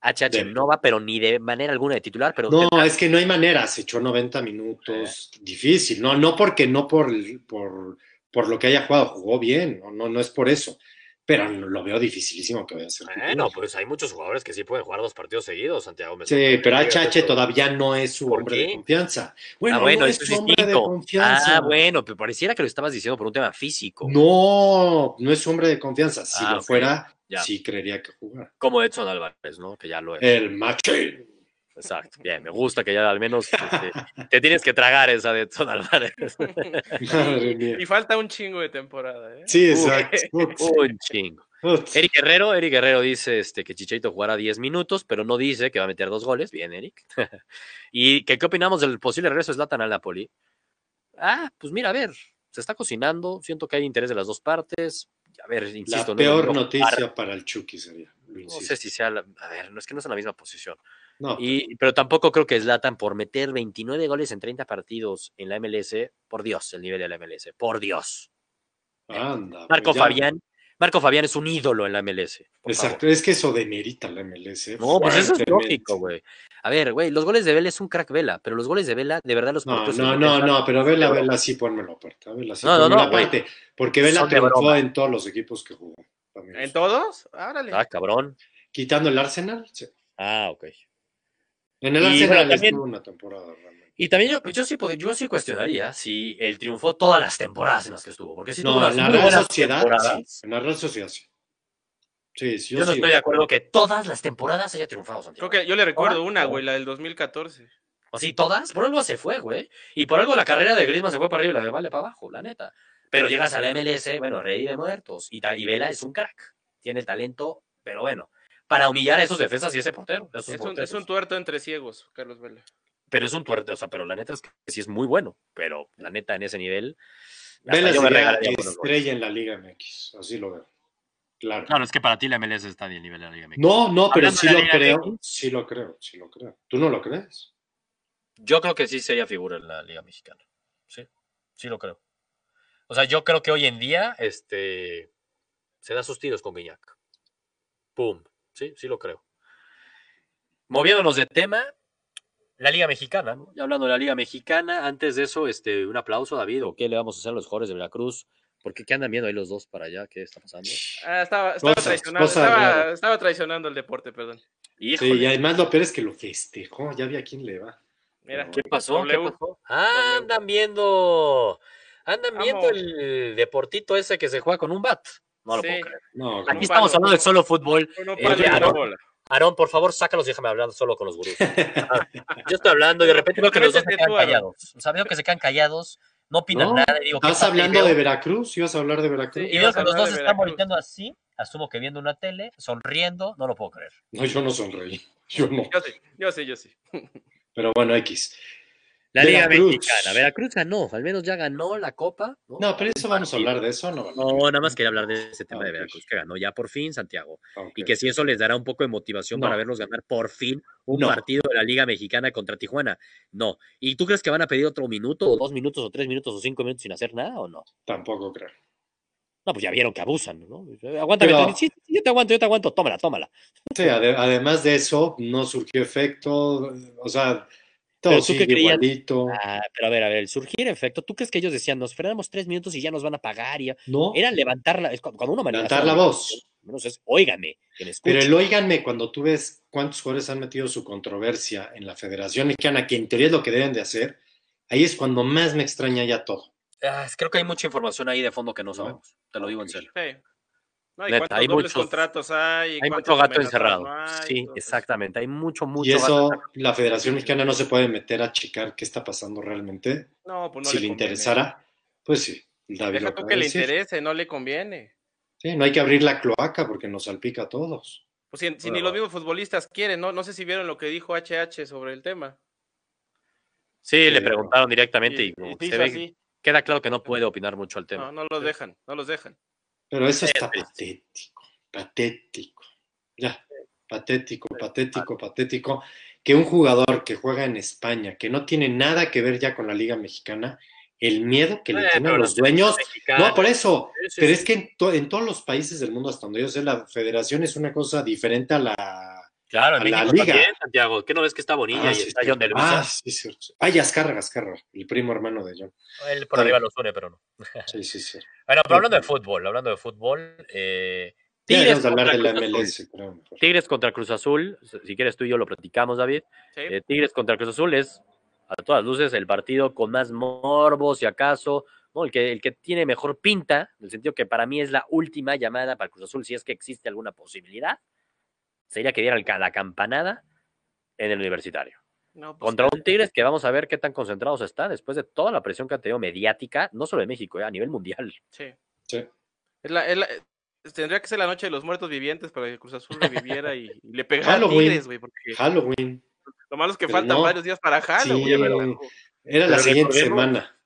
HH Debe. no va, pero ni de manera alguna de titular, pero No, tendrá- es que no hay manera, se echó 90 minutos, difícil, no, no porque no por, por, por lo que haya jugado, jugó bien, no, no, no es por eso, pero lo veo dificilísimo que vaya a ser. Bueno, pues hay muchos jugadores que sí pueden jugar dos partidos seguidos, Santiago. me Sí, pero HH todavía no es su ¿Por hombre qué? de confianza. Bueno, ah, bueno, no es su hombre de distinto. confianza. Ah, bueno, pero pareciera que lo estabas diciendo por un tema físico. No, no es su hombre de confianza. Si Ah, lo fuera, ya. sí creería que jugar. Como Edson Álvarez, ¿no? Que ya lo es. El machín. Exacto. Bien, me gusta que ya al menos este, te tienes que tragar esa de Edson Álvarez. Y falta un chingo de temporada, ¿eh? Sí, exacto. un chingo. Eric Guerrero, Eric Guerrero dice este, que Chicharito jugará 10 minutos, pero no dice que va a meter dos goles. Bien, Eric. ¿Y que, qué opinamos del posible regreso de Zlatan al Napoli? Ah, pues mira, a ver, se está cocinando, siento que hay interés de las dos partes. A ver, La insisto, no- peor no- noticia para el Chucky sería. No sé si sea, la- a ver, no es que no es en la misma posición. No, Y, pero tampoco creo que Zlatan por meter 29 goles en 30 partidos en la MLS, por Dios, el nivel de la MLS, por Dios. anda. Marco pues ya. Fabián, Marco Fabián es un ídolo en la MLS. Exacto, es que eso demerita la MLS. No, pues eso es lógico, güey. A ver, güey, los goles de Vela es un crack Vela, pero los goles de Vela, de verdad los No, no, en no, no, pero Vela, Pero- Vela sí pónmelo aparte. Vela sí No, no, no, aparte. Porque Vela triunfó en todos los equipos que jugó. también. ¿En todos? Árale. Ah, cabrón. Quitando el Arsenal, sí. Ah, ok. En el Y, Arsenal bueno, también- estuvo una temporada realmente. Y también yo, yo, sí, yo sí cuestionaría si él triunfó todas las temporadas en las que estuvo. Porque si tuvo No, unas en la Real Sociedad, sí. En la Real Sociedad, sí. Sí, sí, Yo, no sí. estoy de acuerdo que todas las temporadas haya triunfado Santiago. Creo que yo le recuerdo una, güey, la del 2014. Así, todas, por algo se fue, güey. Y por algo la carrera de Griezmann se fue para arriba y la de Vale para abajo, la neta. Pero llegas a la MLS, bueno, rey de muertos. Y, y Vela es un crack. Tiene talento, pero bueno. Para humillar a esos defensas y ese portero. esos Es un, porteros. es un tuerto entre ciegos, Carlos Vela. Pero es un tuerto, o sea, pero la neta es que sí es muy bueno. Pero la neta en ese nivel. Vela yo me estrella en la Liga MX, así lo veo. Claro. Claro, es que para ti la MLS está en el nivel de la Liga MX. No, no, pero sí lo creo. MX. Sí lo creo, sí lo creo. ¿Tú no lo crees? Yo creo que sí sería figura en la Liga Mexicana. Sí, sí lo creo. O sea, yo creo que hoy en día este, se da sus tiros con Guiñac. Pum. Sí, sí lo creo. Moviéndonos de tema, la Liga Mexicana, ¿no? Ya hablando de la Liga Mexicana, antes de eso, este, un aplauso, David. ¿O qué le vamos a hacer a los jugadores de Veracruz? Porque qué andan viendo ahí los dos para allá? ¿Qué está pasando? Ah, estaba, estaba Cosas, traicionando, cosas estaba, estaba traicionando el deporte, perdón. Híjole, Sí, y además lo peor es que lo festejó. Ya vi a quién le va. Mira, ¿Qué pasó? ¿Qué pasó? Ah, andan viendo. Andan viendo Vamos. el deportito ese que se juega con un bat. No lo Sí. puedo creer. No, Aquí estamos palo. hablando de solo fútbol. Uno Eh. Aarón, por favor, sácalos y déjame hablar solo con los gurús. Ah, Yo estoy hablando y de repente veo que los dos se quedan callados. O sea, veo que se quedan callados, no opinan No, nada. Y digo, ¿qué ¿Estás hablando de Veracruz? ¿Ibas a hablar de Veracruz? Sí. Y veo que los dos están volteando así, asumo que viendo una tele, sonriendo, no lo puedo creer. No, yo no sonreí. Yo no. Yo sí, yo sí, yo sí. Pero bueno, X. La Liga Veracruz. Mexicana. Veracruz ganó, al menos ya ganó la Copa. No, No, pero eso vamos a hablar de eso, ¿no? No, nada más quería hablar de ese tema Ah, de. Veracruz, que ganó ya por fin Santiago. Ok. Y que si eso les dará un poco de motivación No. para verlos ganar por fin un No. partido de la Liga Mexicana contra Tijuana. No. ¿Y tú crees que van a pedir otro minuto, o dos minutos, o tres minutos, o cinco minutos sin hacer nada o no? Tampoco creo. No, pues ya vieron que abusan, ¿no? Aguántame, Pero- sí, yo te aguanto, yo te aguanto, tómala, tómala. Sí, ade- además de eso, no surgió efecto, o sea, todo Pero tú creías- igualito. Ah, pero a ver, a ver, el surgir efecto, ¿tú crees que ellos decían, nos frenamos tres minutos y ya nos van a pagar? Y ya? No, Era levantar la, cuando uno levantar la voz. Menos es, óigame, que me escuche. Pero el óiganme, cuando tú ves cuántos jugadores han metido su controversia en la Federación Mexicana, que en teoría es lo que deben de hacer, ahí es cuando más me extraña ya todo. Ah, creo que hay mucha información ahí de fondo que no sabemos. Te lo digo en serio. Sí. No, ¿y Neta, cuántos hay muchos- contratos hay? Hay ¿Cuántas mucho gato encerrado. no hay? Sí, Entonces, exactamente. Hay mucho, mucho Y eso, gato. la Federación Mexicana no se puede meter a checar qué está pasando realmente. No, pues no si le interesara, pues sí, David Deja tú que le interese, no le conviene. Sí, no hay que abrir la cloaca porque nos salpica a todos. Pues si, si Bueno, ni los mismos futbolistas quieren, ¿no? No sé si vieron lo que dijo HH sobre el tema. Sí, le Sí. preguntaron directamente y, Y- se ve- queda claro que no puede opinar mucho al tema. No, no los dejan, no los dejan. Pero eso está patético, patético. Ya, patético, patético, patético. Que un jugador que juega en España, que no tiene nada que ver ya con la Liga Mexicana, el miedo que le Eh, tienen los dueños. No, por eso. Sí, sí, Pero es que en, to- en todos los países del mundo, hasta donde yo sé, la federación es una cosa diferente a la. Claro, en México liga. también, Santiago. ¿Qué no ves que está Bonilla Ah, y sí, está sí. John de Ah, Luisa? sí, cierto. Ay, Azcárraga, Azcárraga, el primo hermano de John. Él por arriba los une, pero no. Sí, sí, sí. Bueno, pero hablando de fútbol, hablando de fútbol, eh, Tigres contra de la Cruz Azul. MLS, creo. Tigres contra Cruz Azul, si quieres tú y yo lo platicamos, David. ¿sí? Eh, Tigres contra Cruz Azul es, a todas luces, el partido con más morbo, si acaso, ¿no? El que, el que tiene mejor pinta, en el sentido que para mí es la última llamada para Cruz Azul, si es que existe alguna posibilidad, sería que diera el ca- la campanada en el universitario. No, pues, Contra un Tigres que vamos a ver qué tan concentrados está después de toda la presión que ha tenido mediática, no solo de México, eh, a nivel mundial. sí. Sí. Es la- es la- tendría que ser la noche de los muertos vivientes para que Cruz Azul reviviera y, y le pegara a Halloween. Tigres, güey. Porque Halloween. lo malo es que Pero faltan no. varios días para Halloween. Era la Pero siguiente semana.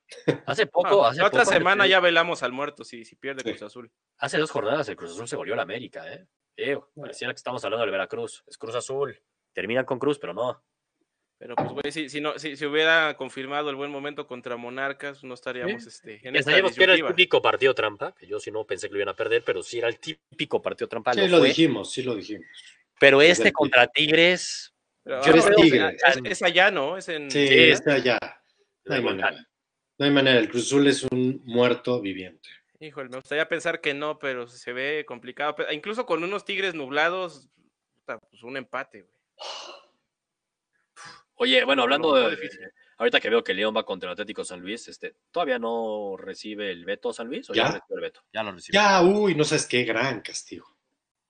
Hace poco, hace la otra poco, semana ya velamos al muerto si, si pierde Sí. Cruz Azul. Hace dos jornadas el Cruz Azul se volvió a la América, ¿eh? Eh, pareciera que estamos hablando del Veracruz. Es Cruz Azul. Terminan con Cruz, pero no. Pero pues, güey, si, si, no, si, si hubiera confirmado el buen momento contra Monarcas, no estaríamos este, en esta sabíamos que era el típico partido trampa, que yo sí no pensé que lo iban a perder, pero sí era el típico partido trampa. Sí, lo dijimos, sí lo dijimos. Pero este contra Tigres, Pero, Yo eres ah, Tigre. Es, es allá, ¿no? Es en... Sí, Sí. está ya. No hay manera. No hay manera. El Cruz Azul es un muerto viviente. Híjole, me gustaría pensar que no, pero se ve complicado. Pero incluso con unos Tigres nublados, pues un empate, güey. Oye, bueno, hablando de. difícil. Ahorita que veo que León va contra el Atlético San Luis, este, ¿todavía no recibe el veto San Luis? ¿O ya, ¿Ya? recibió el veto? Ya lo recibió. Ya, uy, no sabes qué gran castigo.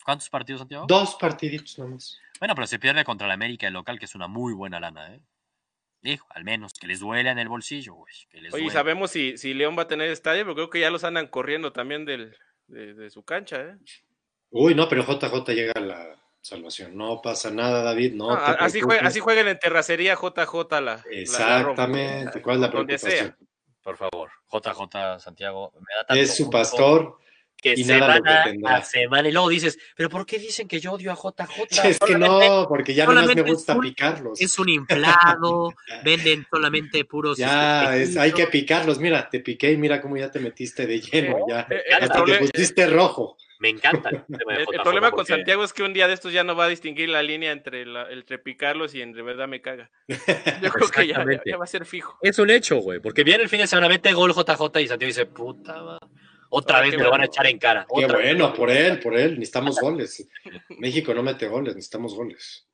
¿Cuántos partidos, Santiago? Dos partiditos nomás. Bueno, pero se pierde contra el América el local, que es una muy buena lana, ¿eh? Dijo, al menos, que les duela en el bolsillo, güey. Que les Oye, ¿y duela. sabemos si, si León va a tener estadio, pero creo que ya los andan corriendo también del, de, de su cancha, ¿eh? Uy, no, pero JJ llega a la salvación. No pasa nada, David. No, te así, juega, así juegan en terracería JJ la. la- la Exactamente. ¿Cuál es la preocupación? sea. Por favor, JJ Santiago. Me da tanto Es su pastor. Que y semana a semana. Y luego dices, ¿pero por qué dicen que yo odio a JJ? Es que no, porque ya nomás me gusta es un- picarlos. Es un inflado, venden solamente puros. Ya, es, hay que picarlos. Mira, te piqué y mira cómo ya te metiste de lleno. Ya. Eh, eh, Hasta te proble- pusiste rojo. Me encanta. el tema de El, el JJ, problema con Santiago es que un día de estos ya no va a distinguir la línea entre, la, entre picarlos y en de verdad me caga. Yo creo que ya, va a ser fijo. Es un hecho, güey. Porque viene el fin de semana, mete gol JJ y Santiago dice, puta, ma- otra Ah, vez me lo van a bueno. echar en cara. Qué otra vez. bueno, por él, por él. Necesitamos goles. México no mete goles, necesitamos goles.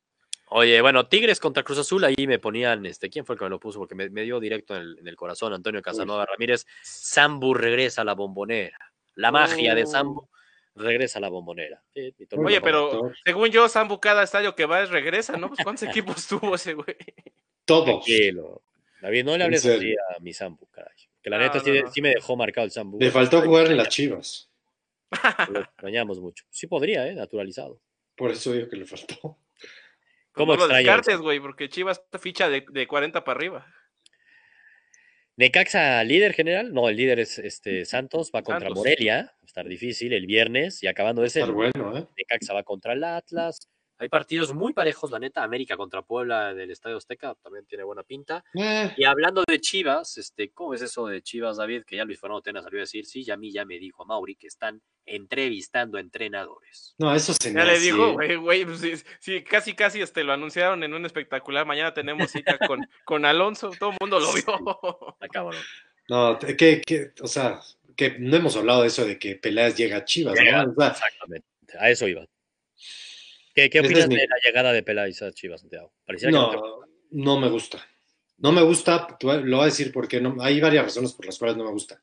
Oye, bueno, Tigres contra Cruz Azul, ahí me ponían, este, ¿quién fue el que me lo puso? Porque me, me dio directo en el, en el corazón, Antonio Casanova Ramírez. Sambu regresa a la bombonera. La magia de Oh. Sambu regresa a la bombonera. Sí, Oye, pero según yo, Sambu cada estadio que va es regresa, ¿no? Pues ¿cuántos equipos tuvo ese güey? Todos. Tranquilo. David, no le hables así a mi Sambu, caray. Que la No, neta no, sí, no. sí me dejó marcado el Sambu. Le faltó jugar en las chivas. Lo extrañamos mucho. Sí podría, ¿eh? Naturalizado. Por eso digo que le faltó. ¿Cómo no lo güey, porque Chivas ficha de, de 40 para arriba. Necaxa, líder general. No, el líder es este Santos, va contra Santos. Morelia. Va a estar difícil el viernes y acabando ese. Bueno, ¿eh? Necaxa va contra el Atlas. Hay partidos muy parejos, la neta. América contra Puebla del Estadio Azteca también tiene buena pinta. Eh, Y hablando de Chivas, este, ¿cómo es eso de Chivas, David? Que ya Luis Fernando Tena salió a decir, sí, ya a mí ya me dijo Mauri que están entrevistando a entrenadores. no, eso se Ya le hace- dijo, güey, güey, pues, sí, sí, casi, casi este, lo anunciaron en un espectacular. Mañana tenemos cita con, con Alonso, todo el mundo lo vio. Cabrón. No, que, que, o sea, que no hemos hablado de eso de que Peláez llega a Chivas, Llega, ¿no? O sea, Exactamente. A eso iba. ¿Qué, qué opinas es mi- de la llegada de Peláez a Chivas, Santiago? No te- no, no me gusta. No me gusta, lo voy a decir porque no, hay varias razones por las cuales no me gusta.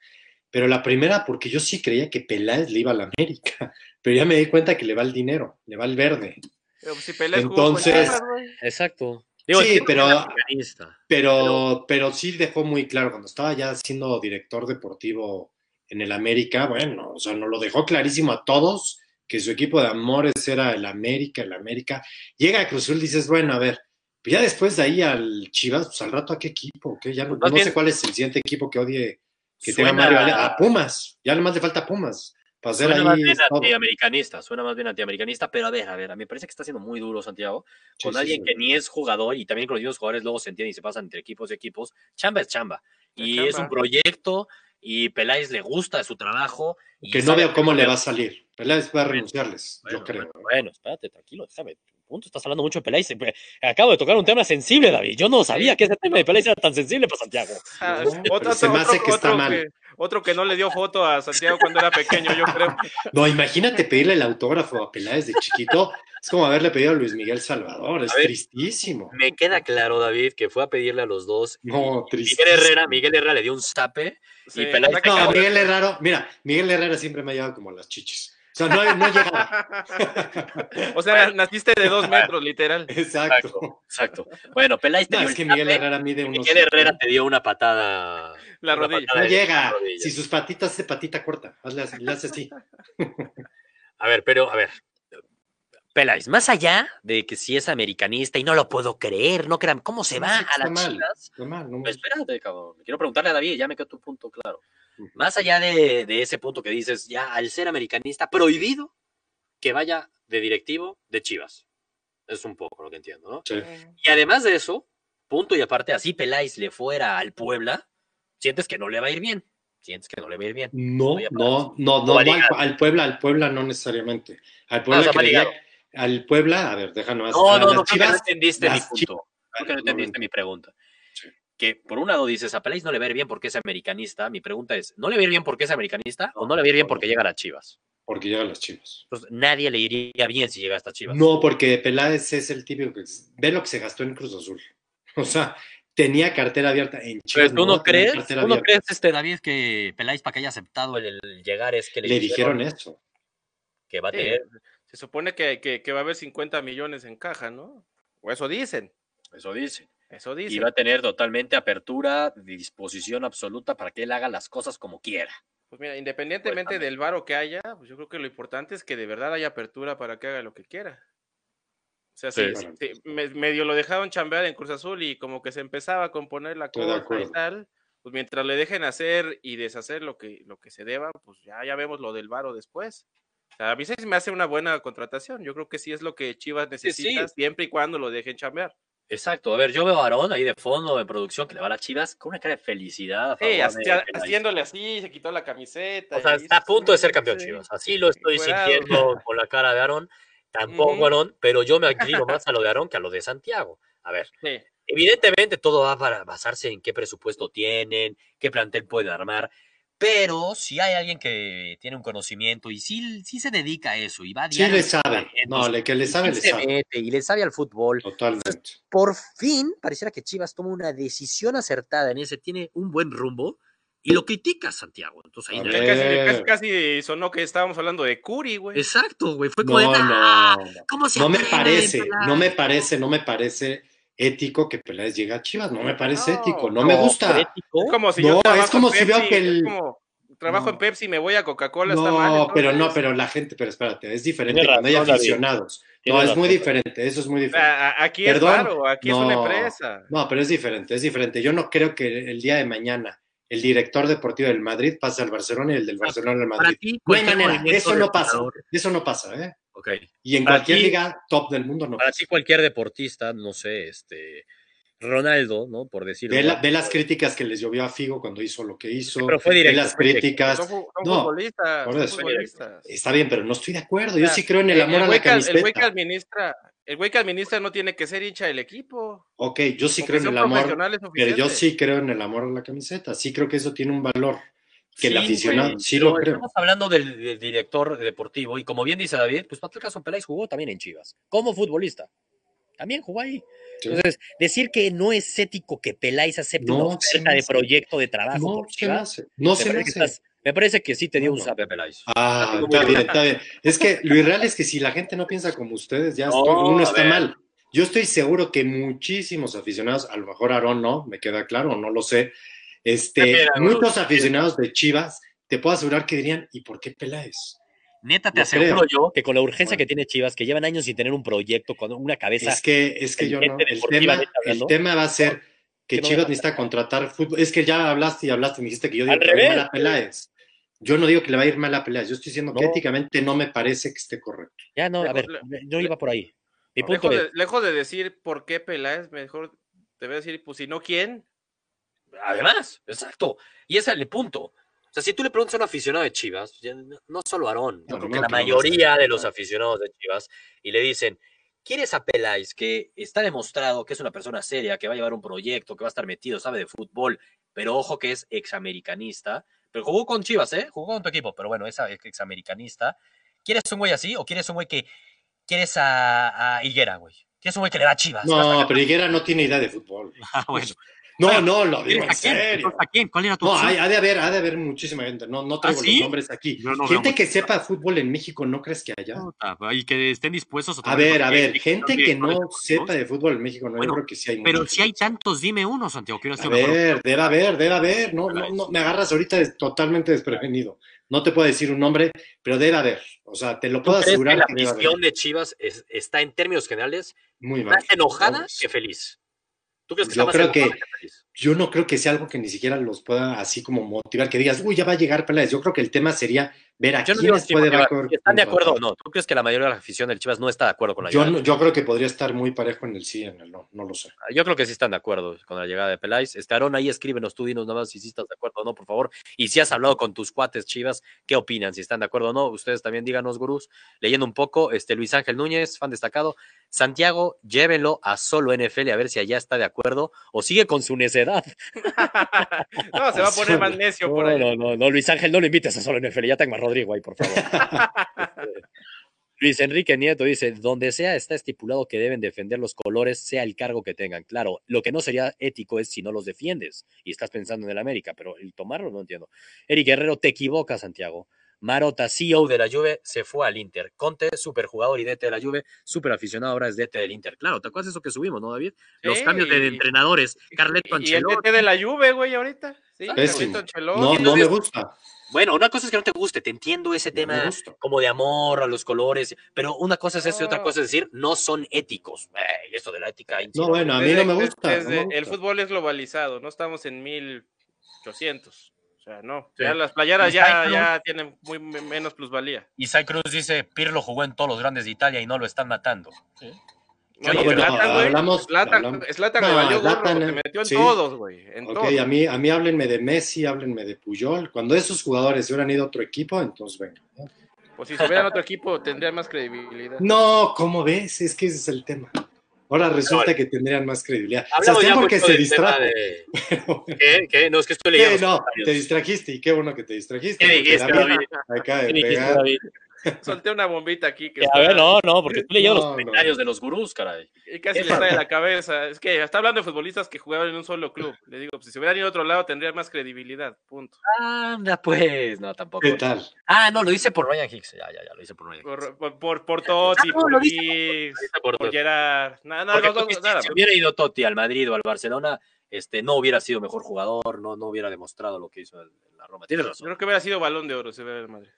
Pero la primera, porque yo sí creía que Peláez le iba a la América, pero ya me di cuenta que le va el dinero, le va el verde. Pero si con Entonces-. Exacto. Sí, pero-. Pero, pero sí dejó muy claro, cuando estaba ya siendo director deportivo en el América, bueno, o sea, nos lo dejó clarísimo a todos que su equipo de amores era el América, el América. Llega a Cruz Azul, dices, bueno, a ver, pues ya después de ahí al Chivas, pues al rato a qué equipo, ¿Qué? Ya no, Pues más no bien- sé cuál es el siguiente equipo que odie, que Suena- tenga Mario Ale- a Pumas, ya más le falta Pumas, para hacer Suena más ahí bien todo. antiamericanista, suena más bien antiamericanista, pero a ver, a ver, a mí me parece que está siendo muy duro Santiago, con sí, alguien sí. que ni es jugador y también con los mismos jugadores luego se entienden y se pasan entre equipos y equipos, chamba es chamba. Y Es es un proyecto y Peláez le gusta su trabajo. Que no veo cómo le va a salir. Peláez va a renunciarles, Bueno, yo creo. Bueno, bueno, espérate, tranquilo, déjame. Punto, estás hablando mucho de Peláez. eh, Acabo de tocar un tema sensible, David. Yo no sabía que ese tema de Peláez era tan sensible para Santiago. Ah, No, otro, pero se me hace que está otro mal. que- otro que no le dio foto a Santiago cuando era pequeño, yo creo. No, imagínate pedirle el autógrafo a Peláez de chiquito. Es como haberle pedido a Luis Miguel Salvador. Es ver. tristísimo. Me queda claro, David, que fue a pedirle a los dos. No, Miguel. Herrera, Miguel Herrera le dio un zape Sí, y Peláez No. Miguel Herrera, mira, Miguel Herrera siempre me ha llevado como a las chichis. O sea, no, no llegaba. o sea, naciste de dos metros, literal. Exacto. Exacto. Bueno, Peláez te No, dio es que Miguel Herrera mide unos. Miguel Herrera te dio una patada. La rodilla. patada No llega. rodilla. Si sus patitas es de patita corta, hazle así, le hace así. A ver, pero, a ver. Peláez, más allá de que si es americanista y no lo puedo creer, no crean, ¿cómo se No va a las mal. chivas? No mal, no Pues espérate, cabrón. Quiero preguntarle a David, ya me quedó tu punto claro. Más allá de, de ese punto que dices, ya al ser americanista, prohibido que vaya de directivo de Chivas. Es un poco lo que entiendo, ¿no? Sí. Y además de eso, punto y aparte, así Peláez le fuera al Puebla, sientes que no le va a ir bien. Sientes que no le va a ir bien. No, no, no, No no, al, Puebla, al Puebla no necesariamente. Al o Puebla al Puebla, a ver, déjanos. No, no, no, creo que no Chivas, entendiste mi punto. Creo que no entendiste mi pregunta. Que por un lado dices, a Peláez no le va a ir bien porque es americanista. Mi pregunta es, ¿no le va a ir bien porque es americanista o no le va a ir bien porque llega a las Chivas? porque llegan las Chivas. Entonces, nadie le iría bien si llega a estas Chivas. No, porque Peláez es el típico que ve lo que se gastó en Cruz Azul. O sea, tenía cartera abierta en Chivas. Pues, ¿Tú no no abierta. crees, este, David, que Peláez para que haya aceptado el, el llegar es que le, Le dijeron eso. que va a Sí, tener? Se supone que, que, que va a haber 50 millones en caja, ¿no? O eso dicen. Eso dice. Eso Y dicen. va a tener totalmente apertura, disposición absoluta para que él haga las cosas como quiera. Pues mira, independientemente del varo que haya, pues yo creo que lo importante es que de verdad haya apertura para que haga lo que quiera. O sea, Sí. si me- medio lo dejaron chambear en Cruz Azul y como que se empezaba a componer la cosa y tal, pues mientras le dejen hacer y deshacer lo que, lo que se deba, pues ya, ya vemos lo del varo después. O sea, a mí sí se me hace una buena contratación. Yo creo que sí es lo que Chivas Sí, sí. necesita siempre y cuando lo dejen chambear. Exacto. A ver, yo veo a Aarón ahí de fondo en producción que le va a las chivas con una cara de felicidad. a Sí, favor de hacia- Peláez. haciéndole así, se quitó la camiseta. O sea, está a punto de ser "Mm, campeón sí". Chivas. Así lo estoy sintiendo con la cara de Aarón. Tampoco. Aarón, pero yo me inclino más a lo de Aarón que a lo de Santiago. A ver, Sí. evidentemente todo va a basarse en qué presupuesto tienen, qué plantel pueden armar. Pero si hay alguien que tiene un conocimiento y sí, sí se dedica a eso y va a Sí le sabe. entrenamientos, No, le que le sabe, le sabe. mete y le sabe al fútbol. Totalmente. Por fin, pareciera que Chivas toma una decisión acertada en ese, tiene un buen rumbo y lo critica Santiago. Entonces ahí no-. Casi, casi, casi sonó que estábamos hablando de Curi, güey. Exacto, güey. Fue No, como de, "Ah, no, no. ¿cómo se No me parece, Peláez?" no me parece, no me parece ético que Peláez llegue a Chivas. No me parece No, ético, no me gusta. ético. Es como si No, yo es trabajo como en si veo Pepsi, que el- como, trabajo en No. Pepsi y me voy a Coca-Cola, está mal. No, pero no, pero la gente, pero espérate, es diferente cuando hay razón, aficionados. No, es muy diferente, eso es muy diferente. aquí Perdón, es raro, aquí es una no. empresa. No, pero es diferente, es diferente. Yo no creo que el día de mañana el director deportivo del Madrid pasa al Barcelona y el del Barcelona al Para Madrid. ti, No hay manera, eso no pasa, eso no pasa, ¿eh? Ok. Y en Para cualquier ti- liga top del mundo no Para ti, cualquier deportista, no sé, este. Ronaldo, ¿no? Por decirlo. Ve, la- ve las críticas que les llovió a Figo cuando hizo lo que hizo. Pero fue ve directo, las fue directo. críticas. Son, son No, futbolistas. por son eso. futbolistas. Está bien, pero no estoy de acuerdo. O Yo sea, sí creo en el amor a la que- el güey que camiseta. administra, el güey que administra no tiene que ser hincha del equipo. Ok, yo sí Con creo en el amor, pero yo sí creo en el amor a la camiseta. Sí creo que eso tiene un valor. Que el Sí, aficionado, sí lo creo. Estamos hablando del, del director deportivo y como bien dice David, pues Patrick Caso Peláez jugó también en Chivas, como futbolista. También jugó ahí. Sí. Entonces, decir que no es ético que Peláez acepte No, una oferta de proyecto de trabajo No por Chivas. No se me parece, que hace. estás- me parece que sí te dio No, un zape Peláez. Ah, está bien, está bien. Es que lo irreal es que si la gente no piensa como ustedes, ya estoy- uno está mal. Yo estoy seguro que muchísimos aficionados, a lo mejor Aarón no, me queda claro, no lo sé. Este, Mira, muchos aficionados de Chivas, te puedo asegurar que dirían, ¿y por qué Peláez? Neta, te aseguro creo. yo que con la urgencia Bueno. que tiene Chivas, que llevan años sin tener un proyecto, con una cabeza. Es que, es que yo no. El tema, el va a ser que que no Chivas necesita contratar fútbol. Es que ya hablaste y hablaste, me dijiste que yo digo Al que le va a ir revés, mal a Peláez. Yo no digo que le va a ir mal a Peláez, yo estoy diciendo que No. éticamente no me parece que esté correcto. Ya no, a ver, no iba por ahí. Mi punto Lejos es, de, lejos de decir por qué Peláez, mejor te voy a decir, pues si no, ¿quién? Además, exacto. Y ese es el punto. O sea, si tú le preguntas a un aficionado de Chivas, no solo Aarón, yo No, creo que la mayoría de los aficionados de Chivas, y le dicen, ¿quieres a Peláez que está demostrado que es una persona seria, que va a llevar un proyecto, que va a estar metido, sabe de fútbol, pero ojo que es examericanista, pero jugó con Chivas, ¿eh? Jugó con tu equipo, pero bueno, es examericanista. ¿Quieres un güey así o quieres un güey que quieres a, a Higuera, güey? ¿Quieres un güey que le va a Chivas? No, pero Higuera no tiene idea de fútbol. Ah, bueno. No, Bueno, no, lo digo ¿A en quién? serio. ¿A quién? ¿Cuál era tu No, hay, ha de haber, ha de haber muchísima gente. No, no traigo ¿Ah, sí? los nombres aquí. No gente que sepa fútbol en México, ¿no crees que haya? Y que estén dispuestos A tomar ver, a ver, gente que no sepa de fútbol en México, no, Bueno, yo creo que sí hay Pero muchos. si hay tantos, dime uno, Santiago, que hubiera A ver, debe haber, debe haber. No, no, no, me agarras ahorita totalmente desprevenido. No te puedo decir un nombre, pero debe haber. O sea, te lo ¿Tú puedo que asegurar la afición de Chivas es- está en términos generales Muy mal. más enojada Vamos. que feliz? ¿Tú crees que Yo creo que-? Yo no creo que sea algo que ni siquiera los pueda así como motivar, que digas, uy, ya va a llegar Peláez. Yo creo que el tema sería ver a Yo no digo quiénes si puede ¿Están de acuerdo o no? ¿Tú crees que la mayoría de la afición del Chivas no está de acuerdo con la Yo, llegada? no- yo creo que podría estar muy parejo en el sí, en el no, no lo sé. Yo creo que sí están de acuerdo con la llegada de Peláez. Aarón, ahí escríbenos tú, dinos nada más si sí estás de acuerdo o no, por favor. Y si has hablado con tus cuates chivas, ¿qué opinan? Si están de acuerdo o no. Ustedes también díganos, gurús. Leyendo un poco, este Luis Ángel Núñez, fan destacado. Santiago, llévenlo a solo NFL a ver si allá está de acuerdo o sigue con su necedad. no, se va a poner más necio por ahí. no, no, no, Luis Ángel, no lo invites a solo NFL, ya tengo a Rodrigo ahí, por favor. Luis Enrique Nieto dice, donde sea está estipulado que deben defender los colores, sea el cargo que tengan. Claro, lo que no sería ético es si no los defiendes y estás pensando en el América, pero el tomarlo no entiendo. Eric Guerrero, te equivocas, Santiago. Marota, CEO de la Juve, se fue al Inter. Conte, superjugador y DT de la Juve, super aficionado, ahora es DT del Inter. Claro, ¿te acuerdas eso que subimos, no, David? Los Sí, cambios de y- entrenadores, Carleto Y el Ancelotti. DT de la Juve, güey, ahorita. Sí, Ancelotti. No, no me gusta. Bueno, una cosa es que no te guste, te entiendo ese No tema como de amor a los colores, pero una cosa es eso y otra cosa es decir, no son éticos. Ey, eso de la ética. sí No, bueno, a mí Desde- no me gusta. desde- no me El fútbol es globalizado, no estamos en 1800. O sea, no. Sí. Ya las playeras ya, ya tienen muy me- menos plusvalía. Isaac Cruz dice, Pirlo jugó en todos los grandes de Italia y no lo están matando. Oye, no, bueno, Zlatan, güey, hablamos- Zlatan, hablamos- Zlatan No, le valió gorro, Zlatan, se eh, metió en sí. todos, güey. En Ok, todos. a mí, a mí háblenme de Messi, háblenme de Puyol. Cuando esos jugadores se hubieran ido a otro equipo, entonces venga. Pues si se hubiera en otro equipo, tendría más credibilidad. No, ¿cómo ves? Es que ese es el tema. Ahora resulta que tendrían más credibilidad. Hablamos Sebastián ya porque mucho se tema de- ¿Qué? ¿Qué? No, es que estoy leyendo. No, te distrajiste y qué bueno que te distrajiste. ¿Qué dijiste, David acaba de ¿Qué dijiste, pegar. David? Solté una bombita aquí que A está- ver, no, no, porque leyendo No, los comentarios no. de los gurús, caray. y casi le sale la cabeza. Es que está hablando de futbolistas que jugaban en un solo club. Le digo, pues, si se hubieran ido a otro lado, tendría más credibilidad. Punto. Anda, pues, no, tampoco. ¿Qué tal? Ah, no, lo hice por Ryan Hicks. Ya, ya, ya, lo hice por Ryan Hicks. Por, por, por, por Totti, Ah, no, por hice por por Gerard. Nada, nada, Porque no, tú no, dijiste, nada si hubiera ido Totti al Madrid o al Barcelona, este, no hubiera sido mejor jugador, no, no hubiera demostrado lo que hizo en la Roma. Tienes Yo razón. creo que hubiera sido balón de oro si hubiera el Madrid.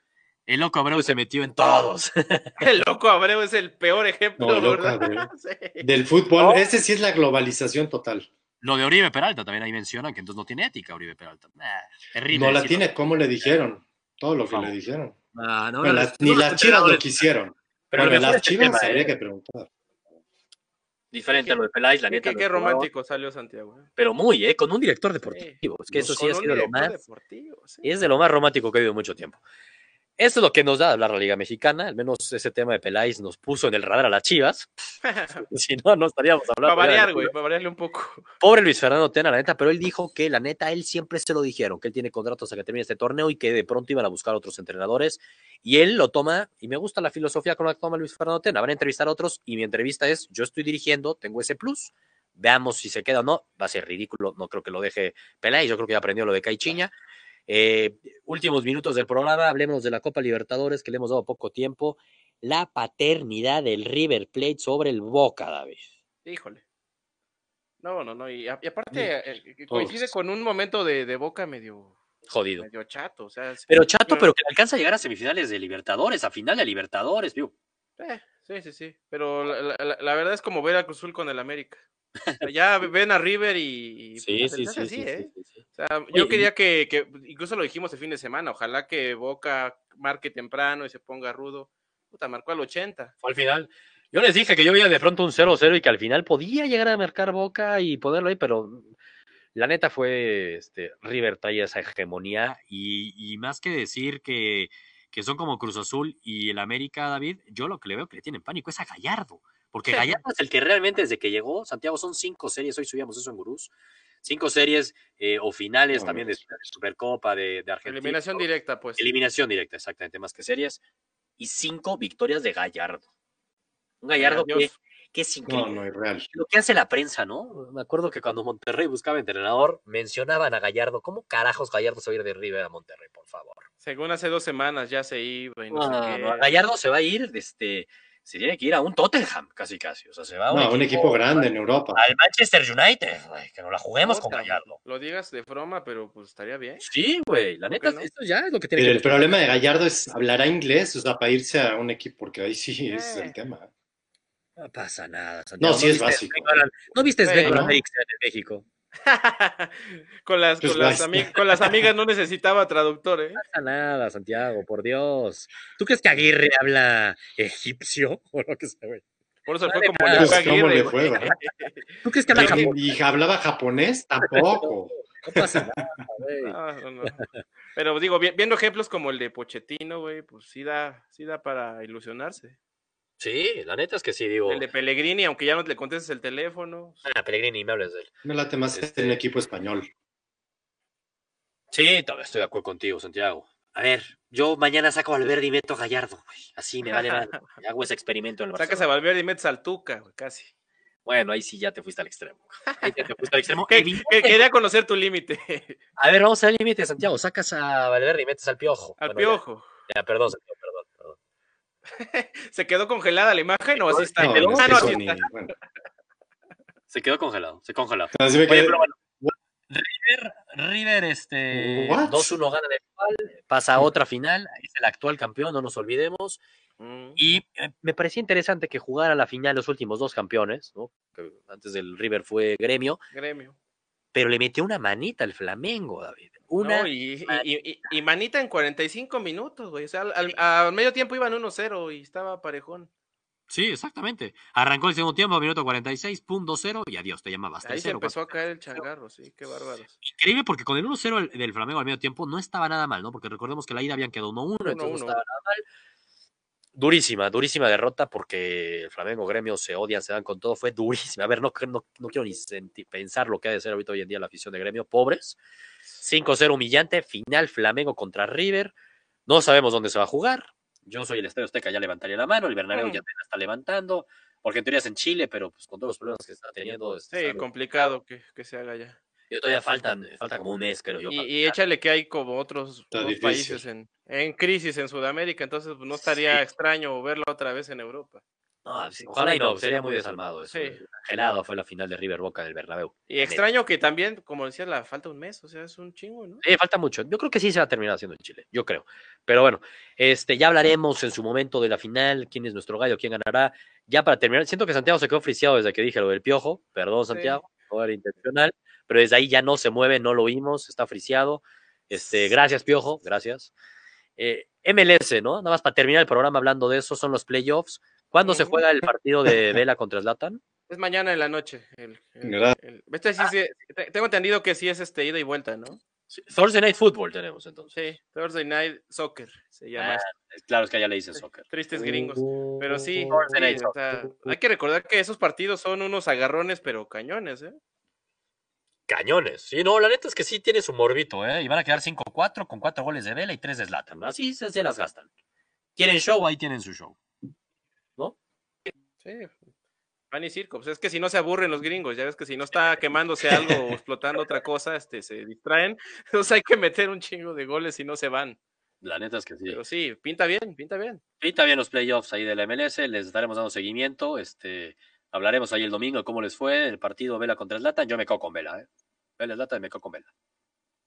El loco Abreu se metió en todos. El loco Abreu es el peor ejemplo, No, ¿verdad? Sí. Del fútbol, No. ese sí es la globalización total. Lo de Oribe Peralta también ahí mencionan que entonces no tiene ética Oribe Peralta. Nah, terrible. No la tiene, ¿cómo le dijeron? Todo lo que No. le dijeron. Ah, no, no, ni las chivas lo quisieron. Pero Bueno, las es el chivas tema, habría ¿eh? que preguntar. Diferente a lo de Peláez, la Qué, neta. qué- romántico salió Santiago. ¿eh? Pero muy, ¿eh? Con un director deportivo. Es que eso sí ha sido lo más. sí. Es de lo más romántico que he vivido mucho tiempo. Esto es lo que nos da hablar la Liga Mexicana. Al menos ese tema de Peláez nos puso en el radar a las chivas. si no, no estaríamos Para hablando. variar, güey, para variarle un poco. Pobre Luis Fernando Tena, la neta, pero él dijo que la neta, él siempre se lo dijeron, que él tiene contratos hasta que termine este torneo y que de pronto iban a buscar otros entrenadores. Y él lo toma, y me gusta la filosofía con la que toma Luis Fernando Tena. Van a entrevistar a otros y mi entrevista es: yo estoy dirigiendo, tengo ese plus. Veamos si se queda o no. Va a ser ridículo, no creo que lo deje Peláez. Yo creo que ya aprendió lo de Caichiña. Eh, últimos minutos del programa, hablemos de la Copa Libertadores, que le hemos dado poco tiempo. La paternidad del River Plate sobre el Boca, David. Híjole. No, no, no. Y, a- y aparte, eh, Todos. coincide con un momento de, de boca medio, Jodido. medio chato. O sea, Pero chato, pero- que alcanza a llegar a semifinales de Libertadores, a final de Libertadores, viu. eh, sí, sí, sí. Pero la, la- la verdad es como ver a Cruz Azul con el América. Ya ven a River y. pues, es así, ¿eh? O sea, yo Oye, quería que, que, incluso lo dijimos el fin de semana, ojalá que Boca marque temprano y se ponga rudo. Puta, marcó al 80. Fue al final. Yo les dije que yo veía de pronto un 0-0 y que al final podía llegar a marcar Boca y ponerlo ahí, pero la neta fue, este, River traía esa hegemonía y, y más que decir que, que son como Cruz Azul y el América, David, yo lo que le veo que le tienen pánico es a Gallardo, porque Gallardo es el que realmente desde que llegó, Santiago, son cinco series, hoy subíamos eso en Gurús, cinco series eh, o finales No, también de. Supercopa de, de Argentina. Eliminación directa, pues. Eliminación directa, exactamente, más que series. Y cinco victorias de Gallardo. Un Gallardo que. Que es No, increíble. Lo que hace la prensa, ¿no? Me acuerdo que cuando Monterrey buscaba entrenador, mencionaban a Gallardo. ¿Cómo carajos Gallardo se va a ir de River a Monterrey, por favor? Según hace dos semanas ya se iba y no, No, sé qué. no, Gallardo se va a ir, este, se tiene que ir a un Tottenham, casi casi. O sea, se va a No, un equipo grande en Europa. Al Manchester United, güey, que no la juguemos con Gallardo. Lo digas de broma, pero pues estaría bien. Sí, güey, la ¿Por neta, no? esto ya es lo que tiene Pero que el problema de Gallardo es, ¿hablará inglés? O sea, para irse a un equipo, porque ahí sí es Eh. el tema. No pasa nada, Santiago. No, sí es viste básico. Sven-Goran- ¿No viste Sí, Sven ¿no? En México? con, las, Pues con, las con amigas no necesitaba traductor, ¿eh? No pasa nada, Santiago, por Dios. ¿Tú crees que Aguirre habla egipcio o lo que sea, güey? Por eso fue como Pues, ¿cómo Aguirre, le fue, verdad? ¿Tú crees que habla japonés? ¿Y, hablaba japonés? Tampoco. No pasa nada, güey. No, no, no. Pero digo, vi- viendo ejemplos como el de Pochettino, güey, pues sí da, sí da para ilusionarse. Sí, la neta es que sí, digo. El de Pellegrini, aunque ya no le contestes el teléfono. Ah, Pellegrini, me hables de él. Me late más Este- en un equipo español. Sí, todavía estoy de acuerdo contigo, Santiago. A ver, yo mañana saco a Valverde y meto a Gallardo, güey. Así me vale madre. Hago ese experimento en el Sacas a. Valverde y metes al Tuca, güey, casi. Bueno, ahí sí ya te fuiste al extremo. Ahí ya te fuiste al extremo. Que, Evidente- que- quería conocer tu límite. A ver, vamos al límite, Santiago. Sacas a Valverde y metes al piojo. Al Bueno, piojo. Ya, perdón, Santiago, perdón. ¿Se quedó congelada la imagen o así está? No, quedó- no Ah, no, ni- bueno. Se quedó congelado, se congeló. Así me Oye, quedé- pero bueno. River, River, este. What? 2-1 gana de igual, pasa a otra final, es el actual campeón, no nos olvidemos. Mm. Y eh, me parecía interesante que jugara la final los últimos dos campeones, ¿no? Antes del River fue gremio, Gremio. Pero le metió una manita al Flamengo, David. Una. No, y, y- y- y- y manita en 45 minutos, güey. O sea, al, al- al medio tiempo iban 1-0 y estaba parejón. Sí, exactamente. Arrancó el segundo tiempo, minuto 46, punto cero, y adiós, te llamabas. Ahí se 3-0, empezó a caer el changarro, sí, qué bárbaros. Increíble porque con el 1-0 del- del Flamengo al medio tiempo no estaba nada mal, ¿no? Porque recordemos que la ida habían quedado 1-1, entonces no 1-1. estaba nada mal. Durísima, durísima derrota porque el Flamengo Gremio se odian, se dan con todo, fue durísima. A ver, no, no, no quiero ni pensar lo que ha de ser ahorita hoy en día la afición de Gremio, pobres. 5-0 humillante, final Flamengo contra River. No sabemos dónde se va a jugar. Yo soy el Estadio Azteca, ya levantaría la mano, el Bernabéu Mm. ya apenas está levantando, porque en teoría es en Chile, pero pues con todos los problemas que está teniendo. Sí, complicado que, que se haga ya. Y todavía faltan, falta como un mes, creo yo. Y, échale que hay como otros países en, en crisis en Sudamérica, entonces pues, no estaría Sí. extraño verla otra vez en Europa. No, sí, ojalá y no, sería muy desalmado eso. Sí. Gelado fue la final de River Boca del Bernabéu. Y extraño que también, como decía, la falta un mes, o sea, es un chingo, ¿no? Sí, falta mucho. Yo creo que sí se va a terminar haciendo en Chile, yo creo. Pero bueno, este, ya hablaremos en su momento de la final, quién es nuestro gallo, quién ganará. Ya para terminar, siento que Santiago se quedó friciado desde que dije lo del piojo. Perdón, Sí. Santiago. No era intencional, pero desde ahí ya no se mueve, no lo oímos, está friseado. Este, gracias, Piojo, gracias. Eh, MLS, ¿no? Nada más para terminar el programa hablando de eso, son los playoffs. ¿Cuándo se juega el partido de Vela contra Zlatan? Es mañana en la noche. El, el- ¿Verdad? el- este sí, sí, te- tengo entendido que sí es este ida y vuelta, ¿no? Sí, Thursday Night Football tenemos entonces. Sí, Thursday Night Soccer se llama. Ah, claro, es que allá le dicen soccer. Tristes gringos. Pero sí, Thursday Night o sea, hay que recordar que esos partidos son unos agarrones, pero cañones, ¿eh? Cañones. Sí, no, la neta es que sí tiene su morbito, ¿eh? Y van a quedar 5-4 con 4 goles de Vela y 3 de Zlatan. Así se, se las gastan. ¿Quieren show? Ahí tienen su show. Sí. Pan y circo. Pues es que si no se aburren los gringos, ya ves que si no está quemándose algo o explotando otra cosa, este, se distraen. Entonces hay que meter un chingo de goles y no se van. La neta es que sí. Pero sí, pinta bien, pinta bien. Ahorita bien los playoffs ahí de la MLS, les estaremos dando seguimiento. Este, hablaremos ahí el domingo de cómo les fue el partido Vela contra Zlatan. Yo me cago con Vela, ¿eh? Vela Zlatan, me cago con Vela.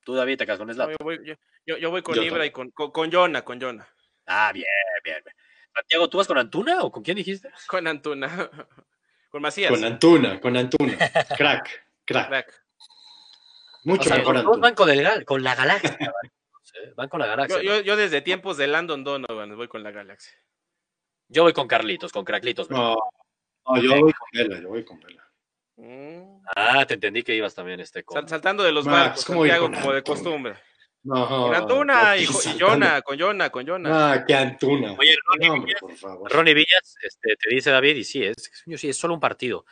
Tú, David, te quedas con No, Zlatan. yo, voy, yo, yo- voy con Yo Ibra y con, con, con Jonah, con Jonah, Ah, bien, bien. bien. Santiago, ¿tú vas con Antuna o con quién dijiste? con Antuna, con Macías. Con Antuna, con Antuna. Crack, crack. Crack. Mucho O sea, mejor Antuna. van con, el, con la galaxia. van. Con la galaxia. Yo, yo, yo desde tiempos de Landon Donovan voy con la Galaxia. Yo voy con Carlitos, con Craclitos. No, no, yo voy con Vela, yo voy con Vela. Mm. Ah, te entendí que ibas también este con... Sal- saltando de los Max, barcos, ¿cómo ir Santiago, con como de costumbre. No, Con Antuna y, y. Jonah, con Jonah, con Jonah. Ah, que Antuna. Oye, Ronnie No, hombre, por favor. Ronnie Villas este, te dice David, y sí, es, sí, es solo un partido.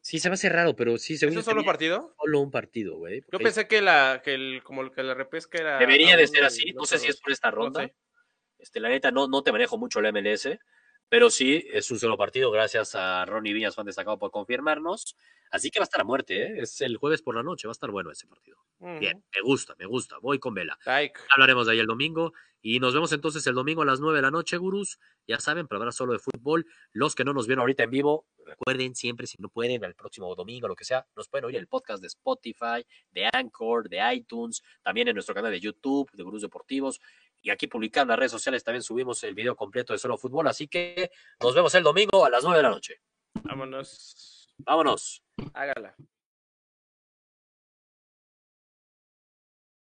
Sí, se me hace raro, pero sí, según ¿Es un solo partido? solo un partido, güey. Yo pensé que la, que el, como que la repesca era. Debería de ser así, no sé si es por esta No ronda. sé. Este, la neta, no, no te manejo mucho el MLS, pero sí, es un solo partido, gracias a Ronnie Villas, fan destacado, por confirmarnos. Así que va a estar a muerte, ¿eh? Es el jueves por la noche, va a estar bueno ese partido. Bien, me gusta, me gusta, voy con Vela. Like. Hablaremos de ahí el domingo y nos vemos entonces el domingo a las 9 de la noche, gurús. Ya saben, para hablar solo de fútbol. Los que no nos vieron ahorita en vivo, recuerden siempre, si no pueden, el próximo domingo, lo que sea, nos pueden oír el podcast de Spotify, de Anchor, de iTunes, también en nuestro canal de YouTube, de Gurús Deportivos. Y aquí publicando en las redes sociales también subimos el video completo de solo fútbol. Así que nos vemos el domingo a las 9 de la noche. Vámonos. Vámonos. Hágala.